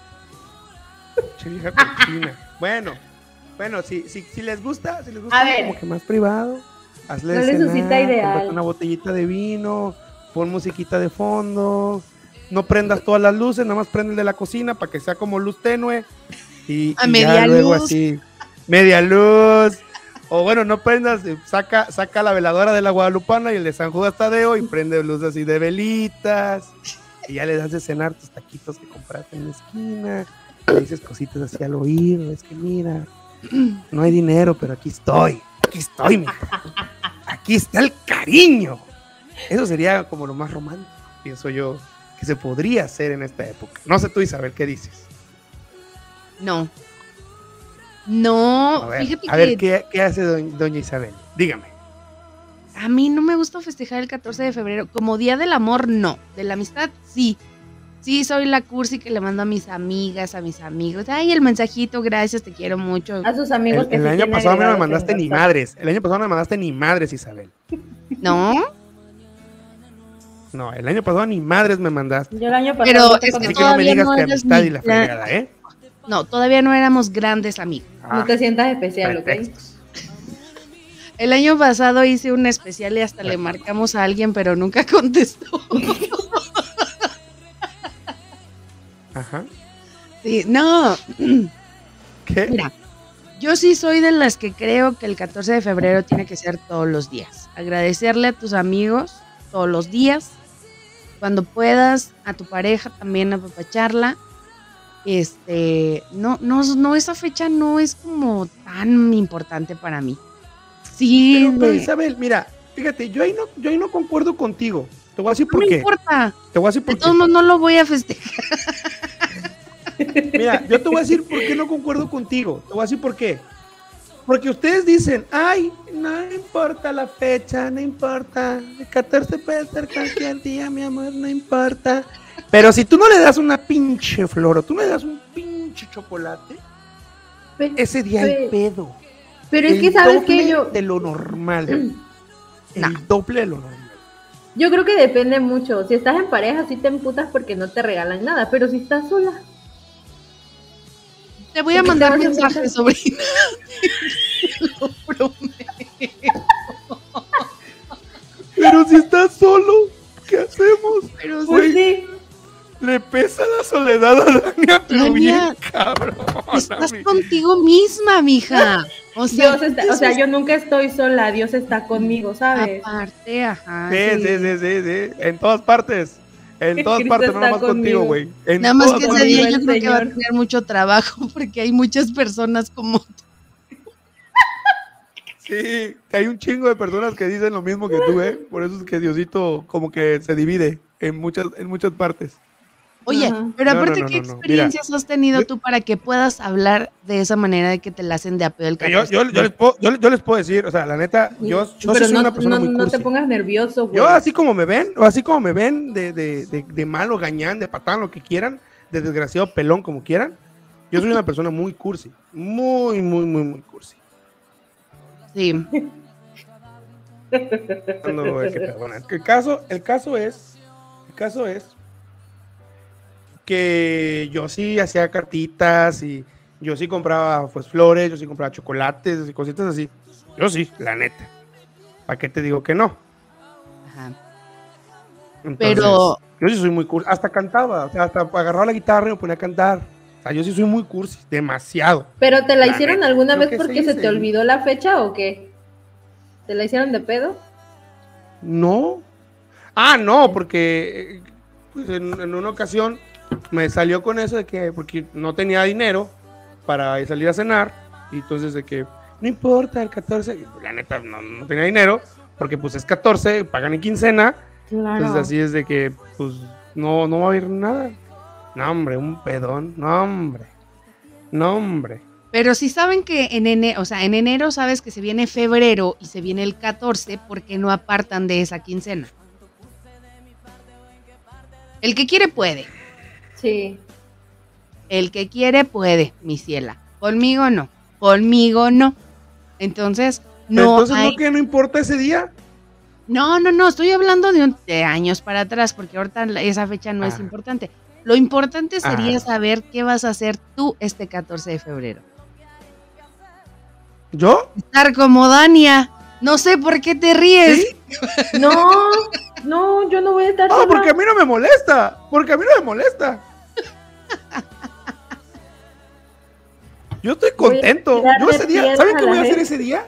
Bueno, bueno, si, si, si les gusta, si les gusta A ver. como que más privado, hazle No cenar, ideal. una botellita de vino, pon musiquita de fondo, no prendas todas las luces, nada más prende el de la cocina para que sea como luz tenue y, A y media ya luego luz. así, media luz. O bueno, no prendas, eh, saca, saca la veladora de la Guadalupana y el de San Judas Tadeo y prende luz así de velitas. Y ya le das de cenar tus taquitos que compraste en la esquina. Le dices cositas así al oído. Es que mira, no hay dinero, pero aquí estoy. Aquí estoy, mija. Aquí está el cariño. Eso sería como lo más romántico, pienso yo, que se podría hacer en esta época. No sé tú, Isabel, ¿qué dices? No. No, A ver, fíjate a ver que ¿qué, qué hace doñ- doña Isabel? Dígame. a mí no me gusta festejar el 14 de febrero. Como Día del Amor, no. De la amistad, sí. Sí, soy la cursi que le mando a mis amigas, a mis amigos. Ay, el mensajito, gracias, te quiero mucho. A sus amigos El, que el sí año pasado no me mandaste ni madres. El año pasado no me mandaste ni madres, Isabel. No, No, el año pasado ni madres me mandaste. Yo el año pasado. Pero es que Así conocí. que no me Todavía digas no que amistad y la fregada, ¿eh? no, todavía no éramos grandes amigos. Ah, No te sientas especial, ¿ok? El año pasado hice un especial y hasta le marcamos a alguien, pero nunca <laughs> contestó. Ajá. Sí, no, ¿Qué? Mira, yo sí soy de las que creo que el 14 de febrero tiene que ser todos los días. Agradecerle a tus amigos todos los días. Cuando puedas, a tu pareja también apapacharla. Este, no, no, no, esa fecha no es como tan importante para mí. Sí, Pero, pero, de- Isabel, mira, fíjate, yo ahí no, yo ahí no concuerdo contigo. Te voy a decir No por me qué. importa. Te voy a decir De por qué. todos modos no lo voy a festejar. Mira, yo te voy a decir por qué no concuerdo contigo. Te voy a decir por qué. Porque ustedes dicen, ay, no importa la fecha, no importa. El 14 puede ser cualquier día, mi amor, no importa. Pero si tú no le das una pinche flor o tú no le das un pinche chocolate, ese día hay pe- pedo. Pero es que sabes doble que yo, De lo normal. <clears throat> El doble de lo normal. yo creo que depende mucho. Si estás en pareja, sí te emputas porque no te regalan nada. Pero si estás sola, Te voy a ¿Por qué mandar sobrina. <laughs> Lo prometo. Pero si estás solo, ¿qué hacemos? Pero pues sí. le pesa la soledad a Dania, pero Dania, bien cabrón. Estás contigo misma, mija. O sea, Dios está, o sea, yo nunca estoy sola, Dios está conmigo, ¿sabes? aparte, ajá. Sí, sí, sí, sí, sí. En todas partes. En todas Cristo partes, no nada más contigo, güey. Nada más que ese día yo creo que va a tener mucho trabajo <laughs> porque hay muchas personas como Sí, que hay un chingo de personas que dicen lo mismo que tú, ¿eh? Por eso es que Diosito como que se divide en muchas, en muchas partes. Oye, pero aparte, no, ¿qué no, no, no. experiencias has tenido tú para que puedas hablar de esa manera de que te la hacen de apeo el Yo, 14? yo, yo les puedo, yo, yo les puedo decir, o sea, la neta, yo, yo sí Pero soy no, una persona no, muy no cursi. te pongas nervioso, güey. Yo así como me ven, o así como me ven de, de, de, de malo, gañán, de patán, lo que quieran, de desgraciado pelón, como quieran, yo soy una persona muy cursi. Muy, muy, muy, muy cursi. Sí. No, es que, perdona, es que el caso, el caso es, el caso es que yo sí hacía cartitas y yo sí compraba pues flores, yo sí compraba chocolates y cositas así. Yo sí, la neta. ¿Para qué te digo que no? Ajá. Entonces, Pero- yo sí soy muy cursi. Hasta cantaba, o sea, hasta agarraba la guitarra y me ponía a cantar. O sea, yo sí soy muy cursi, demasiado. ¿Pero te la, La hicieron neta, alguna vez que porque se te olvidó la fecha o qué? ¿Te la hicieron de pedo? No. Ah, no, porque eh, pues, en, en una ocasión me salió con eso de que, porque no tenía dinero para salir a cenar, y entonces de que, no importa, el 14, la neta, no, no tenía dinero, porque pues es 14, pagan en quincena, Claro. entonces así es de que, pues, no, no va a haber nada. No, hombre, un pedón, no, hombre. No, hombre. Pero si saben que en enero, o sea, en enero sabes que se viene febrero y se viene el 14, ¿por qué no apartan de esa quincena? El que quiere puede. Sí. El que quiere puede, mi ciela. Conmigo no. Conmigo no. Entonces, no entonces, hay- ¿no que no importa ese día? No, no, no, estoy hablando de, un- de años para atrás, porque ahorita esa fecha no es Ah. importante. Lo importante sería Ah. saber qué vas a hacer tú este 14 de febrero. ¿Yo? Estar como Dania. No sé por qué te ríes. ¿Sí? No, no, yo no voy a estar No, sola. porque a mí no me molesta. Porque a mí no me molesta. Yo estoy contento. Yo tirarle ese día, piedras ¿saben a qué voy a hacer ese día?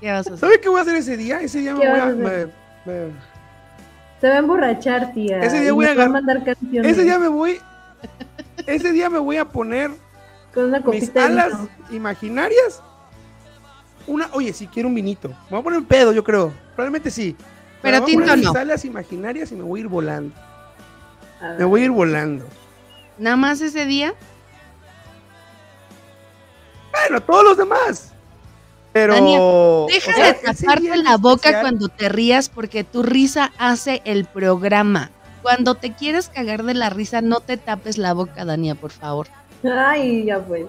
¿Qué vas a hacer? ¿Saben qué voy a hacer ese día? Ese día me ¿Qué voy a. me- me- Se va a emborrachar, tía. Ese día voy a nos va agar- mandar canciones ese día me voy. Ese día me voy a poner con una mis alas imaginarias. Una, oye, si quiero un vinito. Me voy a poner un pedo, yo creo. Probablemente sí. Pero me voy a tinto poner no. Mis alas imaginarias y me voy a ir volando. A. Me voy a ir volando. Nada más ese día. Bueno, todos los demás. Pero. O Deja sea, de taparte la boca especial- cuando te rías porque tu risa hace el programa. Cuando te quieres cagar de la risa, no te tapes la boca, Dania, por favor. Ay, ya pues.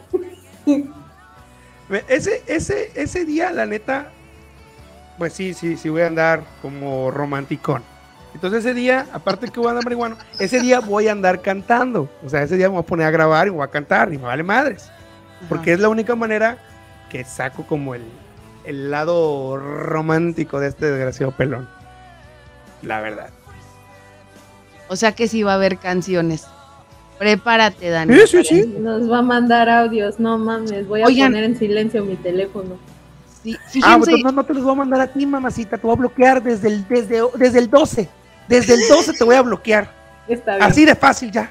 Ve, Ese, ese, ese día, la neta, pues sí, sí, sí voy a andar como romanticón. Entonces ese día, aparte que voy a andar marihuano, ese día voy a andar cantando. O sea, ese día me voy a poner a grabar y me voy a cantar y me vale madres. Porque es la única manera que saco como el, el lado romántico de este desgraciado pelón. La verdad. O sea que sí va a haber canciones. Prepárate, Dani. Sí, sí, sí. Nos va a mandar audios. No mames, voy a Oigan. poner en silencio mi teléfono. Sí, Ah, pues no, no te los voy a mandar a ti, mamacita. Te voy a bloquear desde el, desde, desde el 12. Desde el 12 te voy a bloquear. Está bien. Así de fácil ya.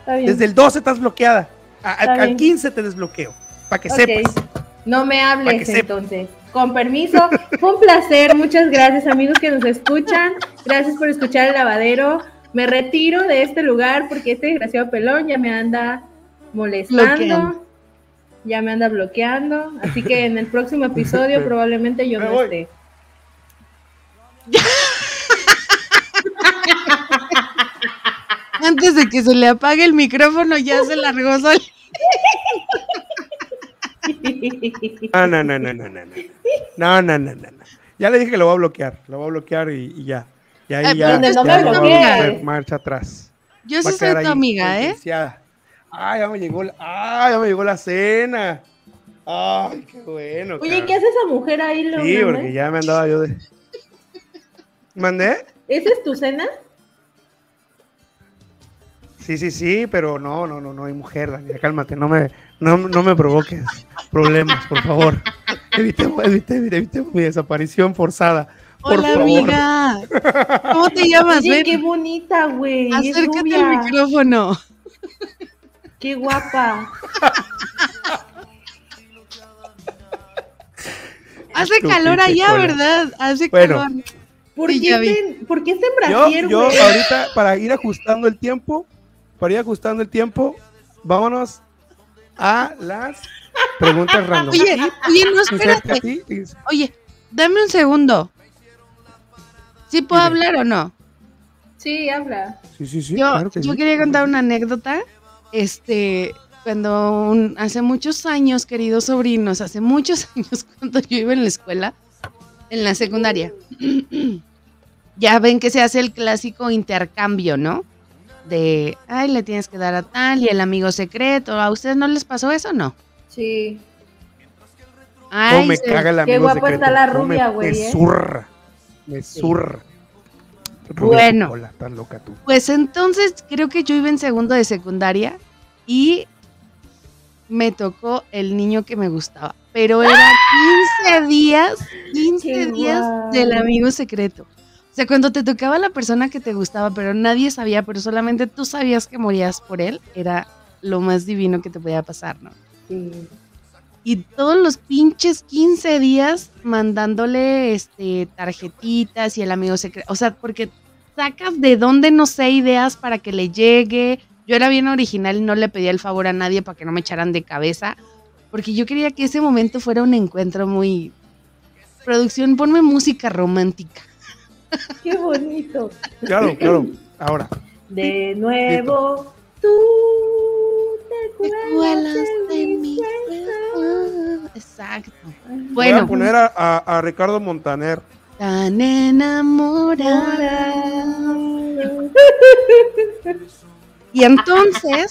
está bien. Desde el 12 estás bloqueada. A- Está al, al bien. 15 te desbloqueo. Para que sepas. No me hables entonces. con permiso. Fue un placer, muchas gracias amigos que nos escuchan. Gracias por escuchar el lavadero. Me retiro de este lugar porque este desgraciado pelón ya me anda molestando. Bloqueando. Ya me anda bloqueando. Así que en el próximo episodio <laughs> probablemente yo Me no voy. esté. Antes de que se le apague el micrófono, ya se largó sol. No, no, no, no, no, no, no. No, no, no, no, no. Ya le dije que lo voy a bloquear. Lo voy a bloquear y, y ya. Y ahí Ah, ya, donde no ya no a marcha atrás. Yo Va sí soy tu ahí amiga, ¿eh? Ay, ya me llegó la, ay, ya me llegó la cena. Ay, qué bueno. Oye, cabrón. ¿qué hace esa mujer ahí, Leona? Sí, porque ya me andaba yo de. ¿Mandé? ¿Esa es tu cena? Sí, sí, sí, pero no, no, no, no hay mujer, Daniela, cálmate, no me, no, no me provoques problemas, por favor. <laughs> Evitemos, evitemos, evitemos mi desaparición forzada. Por Hola, favor. amiga. ¿Cómo te llamas? Oye, Ven, qué bonita, güey. acércate al micrófono. Qué guapa. <laughs> Hace calor allá, cola. ¿verdad? Hace Bueno. calor. ¿Por, Sí, qué en- ¿Por qué en Yo, ahorita, para ir ajustando el tiempo, para ir ajustando el tiempo, vámonos a las preguntas random. Oye, oye, no, espérate. dame un segundo. ¿Sí puedo Dime. hablar o no? Sí, habla. Sí, sí, sí. yo claro que yo sí. quería contar una anécdota. Este, cuando un- hace muchos años, queridos sobrinos, hace muchos <laughs> años, cuando yo iba en la escuela, en la secundaria, <clears throat> ya ven que se hace el clásico intercambio, ¿no? De, ay, le tienes que dar a tal y el amigo secreto. ¿A ustedes no les pasó eso o no? Sí. Cómo Ay, me se- caga el qué secreto. está la rubia, me, güey, Me ¿eh? zurra. Me zurra. Rubia Bueno. Coca-Cola, tan loca tú. Pues entonces creo que yo iba en segundo de secundaria y me tocó el niño que me gustaba. Pero era 15 días, 15 Qué días guay. del amigo secreto. O sea, cuando te tocaba la persona que te gustaba, pero nadie sabía, pero solamente tú sabías que morías por él, era lo más divino que te podía pasar, ¿no? Sí. Y todos los pinches 15 días mandándole este tarjetitas y el amigo secreto. O sea, porque sacas de dónde no sé ideas para que le llegue. Yo era bien original y no le pedía el favor a nadie para que no me echaran de cabeza. Porque yo quería que ese momento fuera un encuentro muy. Producción, ponme música romántica. Qué bonito. Claro, claro. Ahora. De nuevo, tú te cuelas de mi cuerpo. Exacto. Voy a Bueno, poner a, a- a Ricardo Montaner. tan enamorada. Y entonces,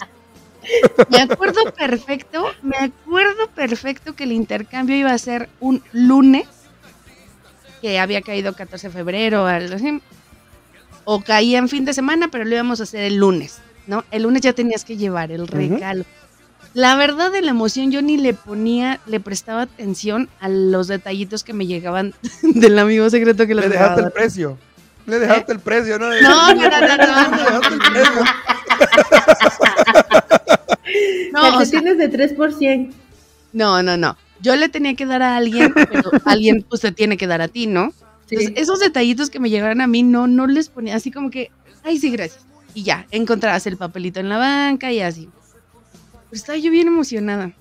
me acuerdo perfecto, me acuerdo perfecto que el intercambio iba a ser un lunes, que había caído 14 de febrero, algo así, o caía en fin de semana, pero lo íbamos a hacer el lunes, ¿no? El lunes ya tenías que llevar el regalo. La verdad de la emoción, yo ni le ponía, le prestaba atención a los detallitos que me llegaban <laughs> del amigo secreto que les Le dejaba dejaste el precio. Le dejaste el precio, ¿no? ¿Eh? No, no, no, no, no, <laughs> Le dejaste el precio. <laughs> No, o sea, Calcetines de 3%. No, no, no. Yo le tenía que dar a alguien, pero <laughs> alguien pues te tiene que dar a ti, ¿no? Entonces, esos detallitos que me llegaron a mí, no, no les ponía así como que, ay, sí, gracias. Y ya, encontrabas el papelito en la banca y así. Pero estaba yo bien emocionada.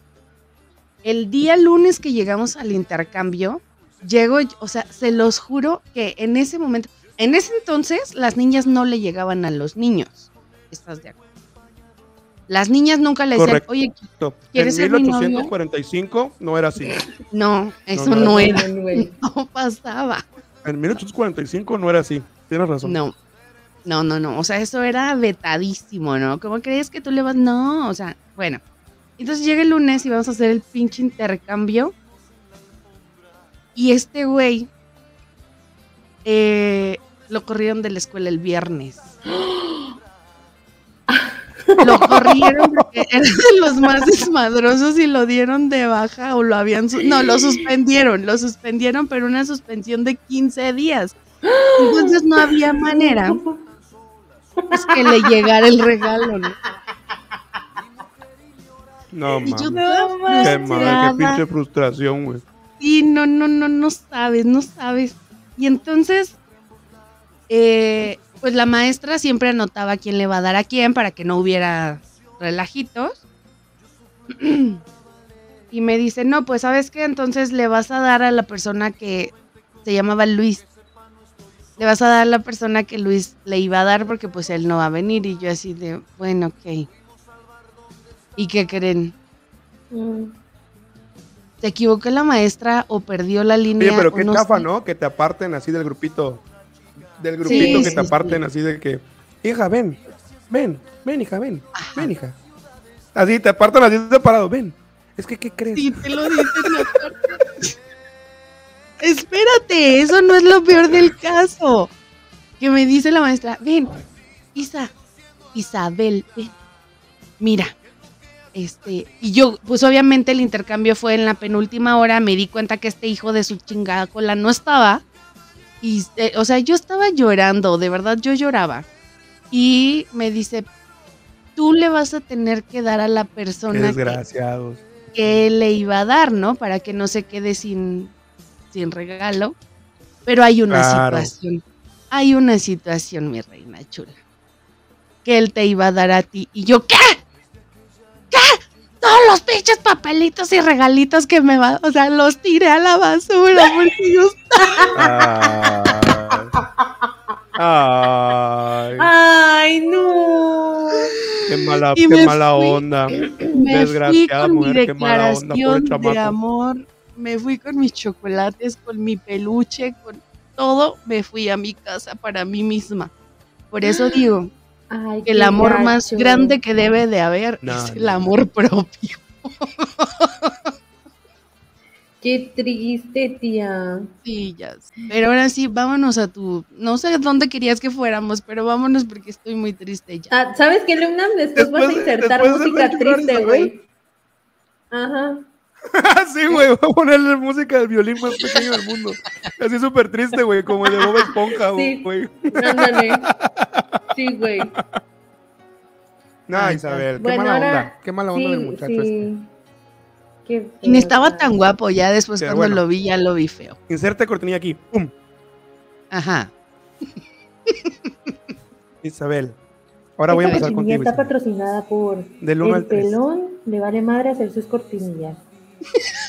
El día lunes que llegamos al intercambio, llego, o sea, se los juro que en ese momento, en ese entonces, las niñas no le llegaban a los niños. ¿Estás de acuerdo? Las niñas nunca le decían, Correcto. oye, En ¿Quieres ser mi novio? 1845 no era así. no, eso no, no, no, era, güey. <laughs> no pasaba. En 1845 no era así. Tienes razón. No, no, no, no. O sea, eso era vetadísimo, ¿no? ¿Cómo crees que tú le vas? No, o sea, bueno. Entonces llega el lunes y vamos a hacer el pinche intercambio. Y este güey eh, lo corrieron de la escuela el viernes. <laughs> Lo corrieron porque era de <laughs> los más desmadrosos y lo dieron de baja o lo habían... su- no, lo suspendieron, lo suspendieron, pero una suspensión de 15 días. Entonces no había manera pues, que le llegara el regalo, ¿no? No, Y yo mames. toda Qué madre, qué pinche frustración, güey. Sí, no, no, no, no sabes, no sabes. Y entonces, eh, pues la maestra siempre anotaba quién le va a dar a quién para que no hubiera relajitos. <clears throat> Y me dice, no, pues sabes qué, entonces le vas a dar a la persona que se llamaba Luis. Le vas a dar a la persona que Luis le iba a dar porque pues él no va a venir. Y yo así de, bueno, ok. ¿Y qué creen? Mm. ¿Se equivocó la maestra o perdió la línea? Oye, pero qué no chafa, sé? ¿no? Que te aparten así del grupito. Del grupito Sí, que te aparten sí. así de que, hija, ven, ven, ven, hija, ven, ven, hija. Así te apartan así separado, ven. Es que, ¿qué crees? Sí, te lo dicen. <laughs> Espérate, eso no es lo peor del caso. Que me dice la maestra, ven, Isa, Isabel, ven. Mira, este, y yo, pues obviamente el intercambio fue en la penúltima hora, me di cuenta que este hijo de su chingada cola no estaba. Y, eh, o sea, yo estaba llorando, de verdad yo lloraba. Y me dice, tú le vas a tener que dar a la persona que, desgraciados. que le iba a dar, ¿no? Para que no se quede sin, sin regalo. Pero hay una Claro. situación. Hay una situación, mi reina chula. Que él te iba a dar a ti. Y yo, ¿qué? ¿Qué? Todos los pinches papelitos y regalitos que me va. O sea, los tiré a la basura porque yo Ay, Ay, Ay, no. qué mala, Y qué mala fui- onda. me fui Desgraciada con mi mujer, qué mala onda, de amor. Me fui con mis chocolates, con mi peluche, con todo. Me fui a mi casa para mí misma. Por eso digo Ay, que el amor más grande que debe de haber No, es el amor propio. <laughs> Qué triste, tía. Sí, ya sé. Pero ahora sí, vámonos a tu... No sé dónde querías que fuéramos, pero vámonos porque estoy muy triste ya. Ah, ¿Sabes qué, Lumnam? Después, vas a insertar música triste, güey. Ajá. <laughs> sí, güey, voy a ponerle música del violín más pequeño del mundo. Así súper triste, güey, como el de Bob Esponja, Sí. güey. Ándale. <laughs> Sí, güey. No, Ay, Isabel, qué Bueno, mala ahora- onda. Qué mala onda sí, del muchacho este. Qué Y ni feo, estaba tan guapo, ya después cuando bueno. lo vi ya lo vi feo. Inserte cortinilla aquí. ¡Pum! Ajá. <laughs> Isabel. Ahora voy a empezar cortinilla contigo. está Isabel. patrocinada por Del 1 El al 3. pelón le vale madre hacer sus cortinillas. <laughs>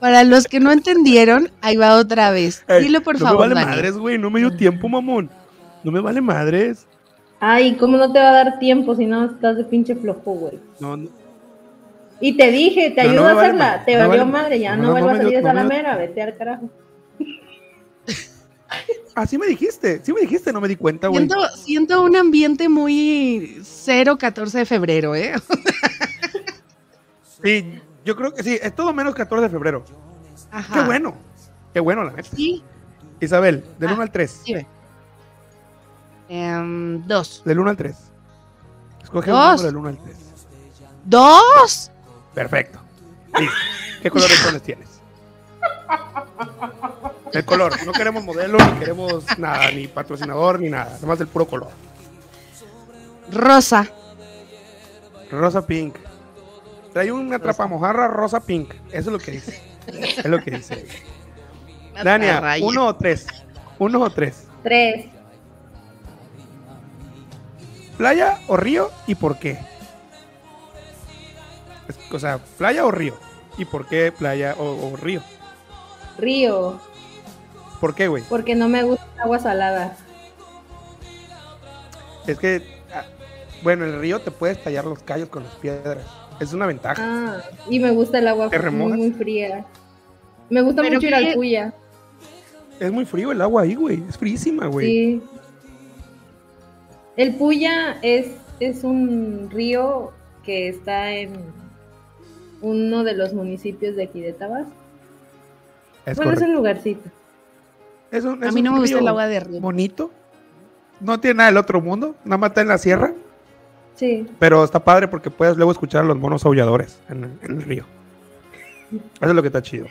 Para los que no entendieron, ahí va otra vez. Dilo por no favor, me vale Dani. madres, güey. No me dio tiempo, mamón. No me vale madres. Ay, ¿cómo no te va a dar tiempo si no estás de pinche flojo, güey? No, no. Y te dije, te No, ayudo a vale hacerla. madre, te valió vale- madre, ya no, no a salir esa no me- lamera, vete al carajo. <laughs> Ah, sí me dijiste. Sí me dijiste, no me di cuenta, güey. Siento, siento un ambiente muy 0-14 de febrero, ¿eh? Sí, yo creo que sí. Es todo menos 14 de febrero. Ajá. Qué bueno. Qué bueno, la neta. Sí, Isabel, del Ah. 1 al 3. sí, ve. Em, dos. Del 1 al 3. Escoge un Dos. número del 1 al 3. ¡Dos! Perfecto. Listo. ¿Qué colores sones tienes? El color. No queremos modelo, ni queremos nada, ni patrocinador, ni nada. Nomás el puro color. Rosa. Rosa pink. Trae una trapamojarra rosa pink. Eso es lo que dice. Es lo que dice. <laughs> Dania. ¿uno o tres? ¿Uno o tres? Tres. ¿Playa o río y por qué? O sea, ¿playa o río? ¿Y por qué playa o, o río? Río, ¿Por qué, güey? porque no me gusta agua salada. Es que, ah, bueno, en el río te puedes tallar los callos con las piedras. Es una ventaja. Ah, y me gusta el agua ¿Te muy, muy fría. Me gusta Pero mucho ir al Puya. Es muy frío el agua ahí, güey. Es fríísima, güey. Sí. El Puya es, es un río que está en uno de los municipios de aquí de Tabasco. Es bueno, es un lugarcito. Es un- A es mí no un me gusta el agua de río. Bonito. No tiene nada del otro mundo. Nada más está en la sierra. Sí. Pero está padre porque puedes luego escuchar a los monos aulladores en, el- en el río. Eso es lo que está chido.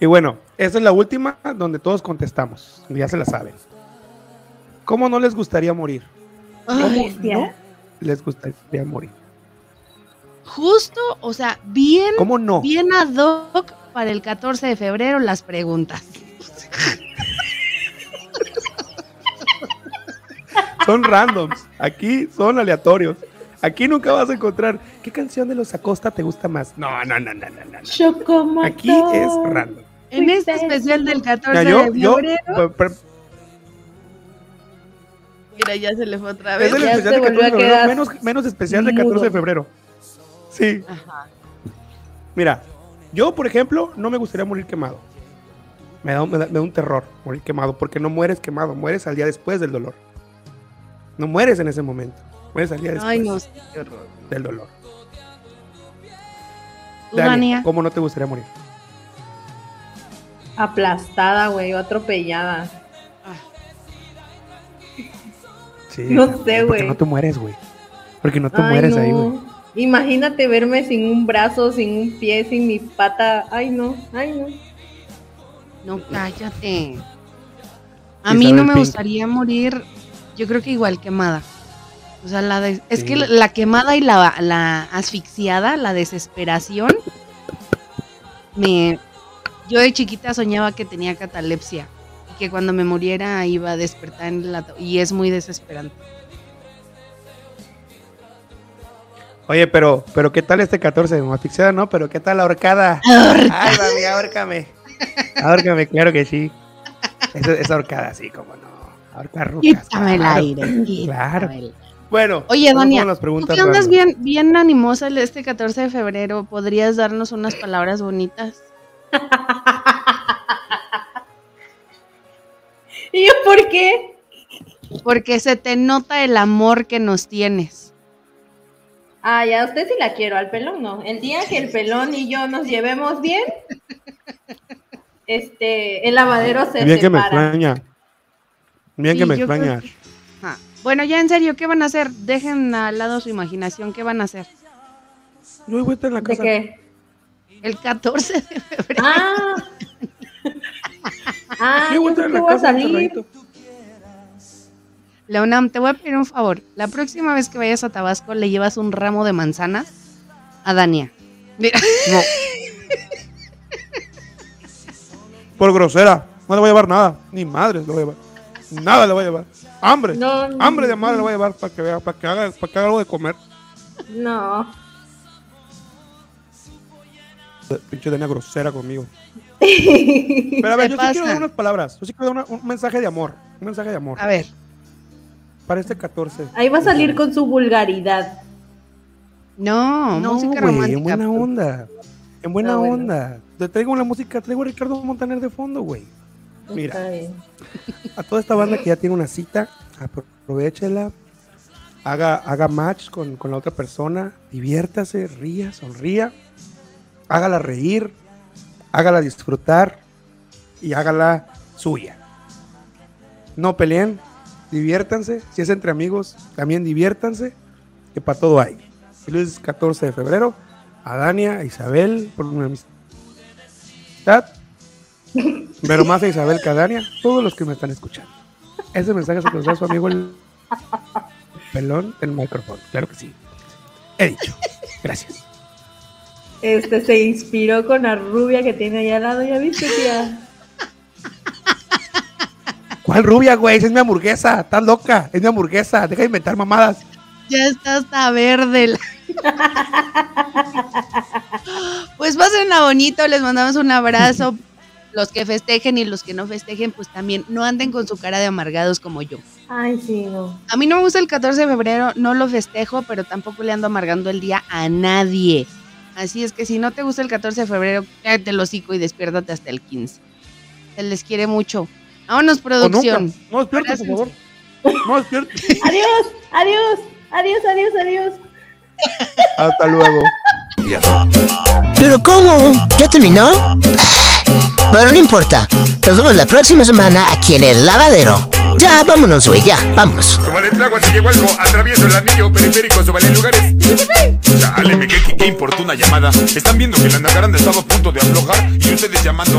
Y bueno, esa es la última donde todos contestamos. Ya se la saben. ¿Cómo no les gustaría morir? Ay, Bestia. Les gustaría morir. justo, o sea, bien, ¿Cómo no? bien ad hoc para el 14 de febrero las preguntas. <laughs> Son randoms. Aquí son aleatorios. Aquí nunca vas a encontrar qué canción de los Acosta te gusta más. No, no, no, no, no, no. no. Chocomotor. Aquí es random. En este especial del 14 Mira, yo, de febrero, mira, ya se le fue otra es vez. el Ya especial se de 14 de volvió a febrero, quedar menos, menos especial de 14 de febrero. Sí, Ajá. mira, yo, por ejemplo, no me gustaría morir quemado. Me da, un- me da- me da un terror morir quemado, porque no mueres quemado, mueres al día después del dolor. No mueres en ese momento, mueres al día después Ay, no del dolor. ¿Tú, Dani? ¿cómo no te gustaría morir? Aplastada, güey, o atropellada. Sí, No sé, Porque güey. no te mueres, güey. Porque no te Ay, mueres no. ahí, güey. Imagínate verme sin un brazo, sin un pie, sin mi pata. Ay, no, ay, no. No, cállate. A mí no me Pink. gustaría morir, yo creo que igual quemada. O sea, la de- es Sí. que la, quemada y la, la asfixiada, la desesperación, me... Yo de chiquita soñaba que tenía catalepsia que cuando me muriera iba a despertar en la... Y es muy desesperante. Oye, pero, pero ¿qué tal este 14? Como asfixiada, ¿no? Pero ¿qué tal la horcada? Ay, mami, ahórcame. Ahórcame, claro que sí. Esa, esa horcada, sí, como no. Ahorca rucas. Quítame el claro. aire. Claro. el. Bueno, Oye, las Tú que andas bien, bien animosa el- este 14 de febrero, ¿podrías darnos unas palabras bonitas? <laughs> ¿Y yo por qué? Porque se te nota el amor que nos tienes. Ah, ya, a usted sí la quiero, al pelón no. El día que el pelón y yo nos llevemos bien, este, el lavadero se Bien que me extraña. Bien Sí, que me extraña. que- Ajá. Bueno, ya en serio, ¿qué van a hacer? Dejen al lado su imaginación, ¿qué van a hacer? Yo voy a estar en la ¿De casa. qué? El 14 de febrero. Ah. Ah, Yo voy a estar en la casa salir. encerradito. Leonam, te voy a pedir un favor. La próxima vez que vayas a Tabasco, le llevas un ramo de manzanas a Dania. Mira, No. Por grosera. No le voy a llevar nada. Ni madre le voy a llevar. Nada le voy a llevar. Hambre. No, no, Hambre de madre le voy a llevar para que vea, para que haga, para que haga algo de comer. No. Pinche Dania grosera conmigo. Pero a ver, ¿Qué yo sí quiero pasa? dar unas palabras. Yo sí quiero dar una- un mensaje de amor. Un mensaje de amor. a ver. Para este 14. Ahí va a salir con su vulgaridad. No, No, música güey, romántica. en buena onda. En buena bueno. onda. Te traigo la música, traigo a Ricardo Montaner de fondo, güey. Mira. A toda esta banda que ya tiene una cita, aprovechela. Haga, haga match con, con la otra persona. Diviértase, ría, sonría. Hágala reír. Hágala disfrutar. Y hágala suya. No peleen. Diviértanse. Si es entre amigos, también diviértanse. Que para todo hay. Feliz 14 de febrero. A Dania, a Isabel, por una amistad. Pero más a Isabel que a Dania, todos los que me están escuchando. Ese mensaje se los da su amigo el pelón del micrófono. Claro que sí. He dicho. Gracias. Este se inspiró con la rubia que tiene ahí al lado, ¿ya viste, tía? ¿Cuál rubia, güey? Es mi hamburguesa. Estás loca. Es mi hamburguesa. Deja de inventar mamadas. Ya está hasta verde. la- pues pásenla bonito, les mandamos un abrazo. <laughs> Los que festejen y los que no festejen, pues también no anden con su cara de amargados como yo. Ay, sí, no. A mí no me gusta el 14 de febrero, no lo festejo, pero tampoco le ando amargando el día a nadie. Así es que si no te gusta el 14 de febrero, cállate el hocico y despiértate hasta el 15. Se les quiere mucho. Vámonos, producción. No despiertes, por favor. No despiertes. <laughs> Adiós, adiós, adiós, adiós, adiós. Hasta luego. ¿Pero cómo? ¿Ya terminó? Pero no importa. Nos vemos la próxima semana aquí en el lavadero. Ya, vámonos, güey, ya, vámonos. Como le trago si llegó algo, atravieso el anillo periférico, en lugares. Dale, me qué, qué importa una llamada. Están viendo que la nacaranda estaba a punto de aflojar y ustedes llamando.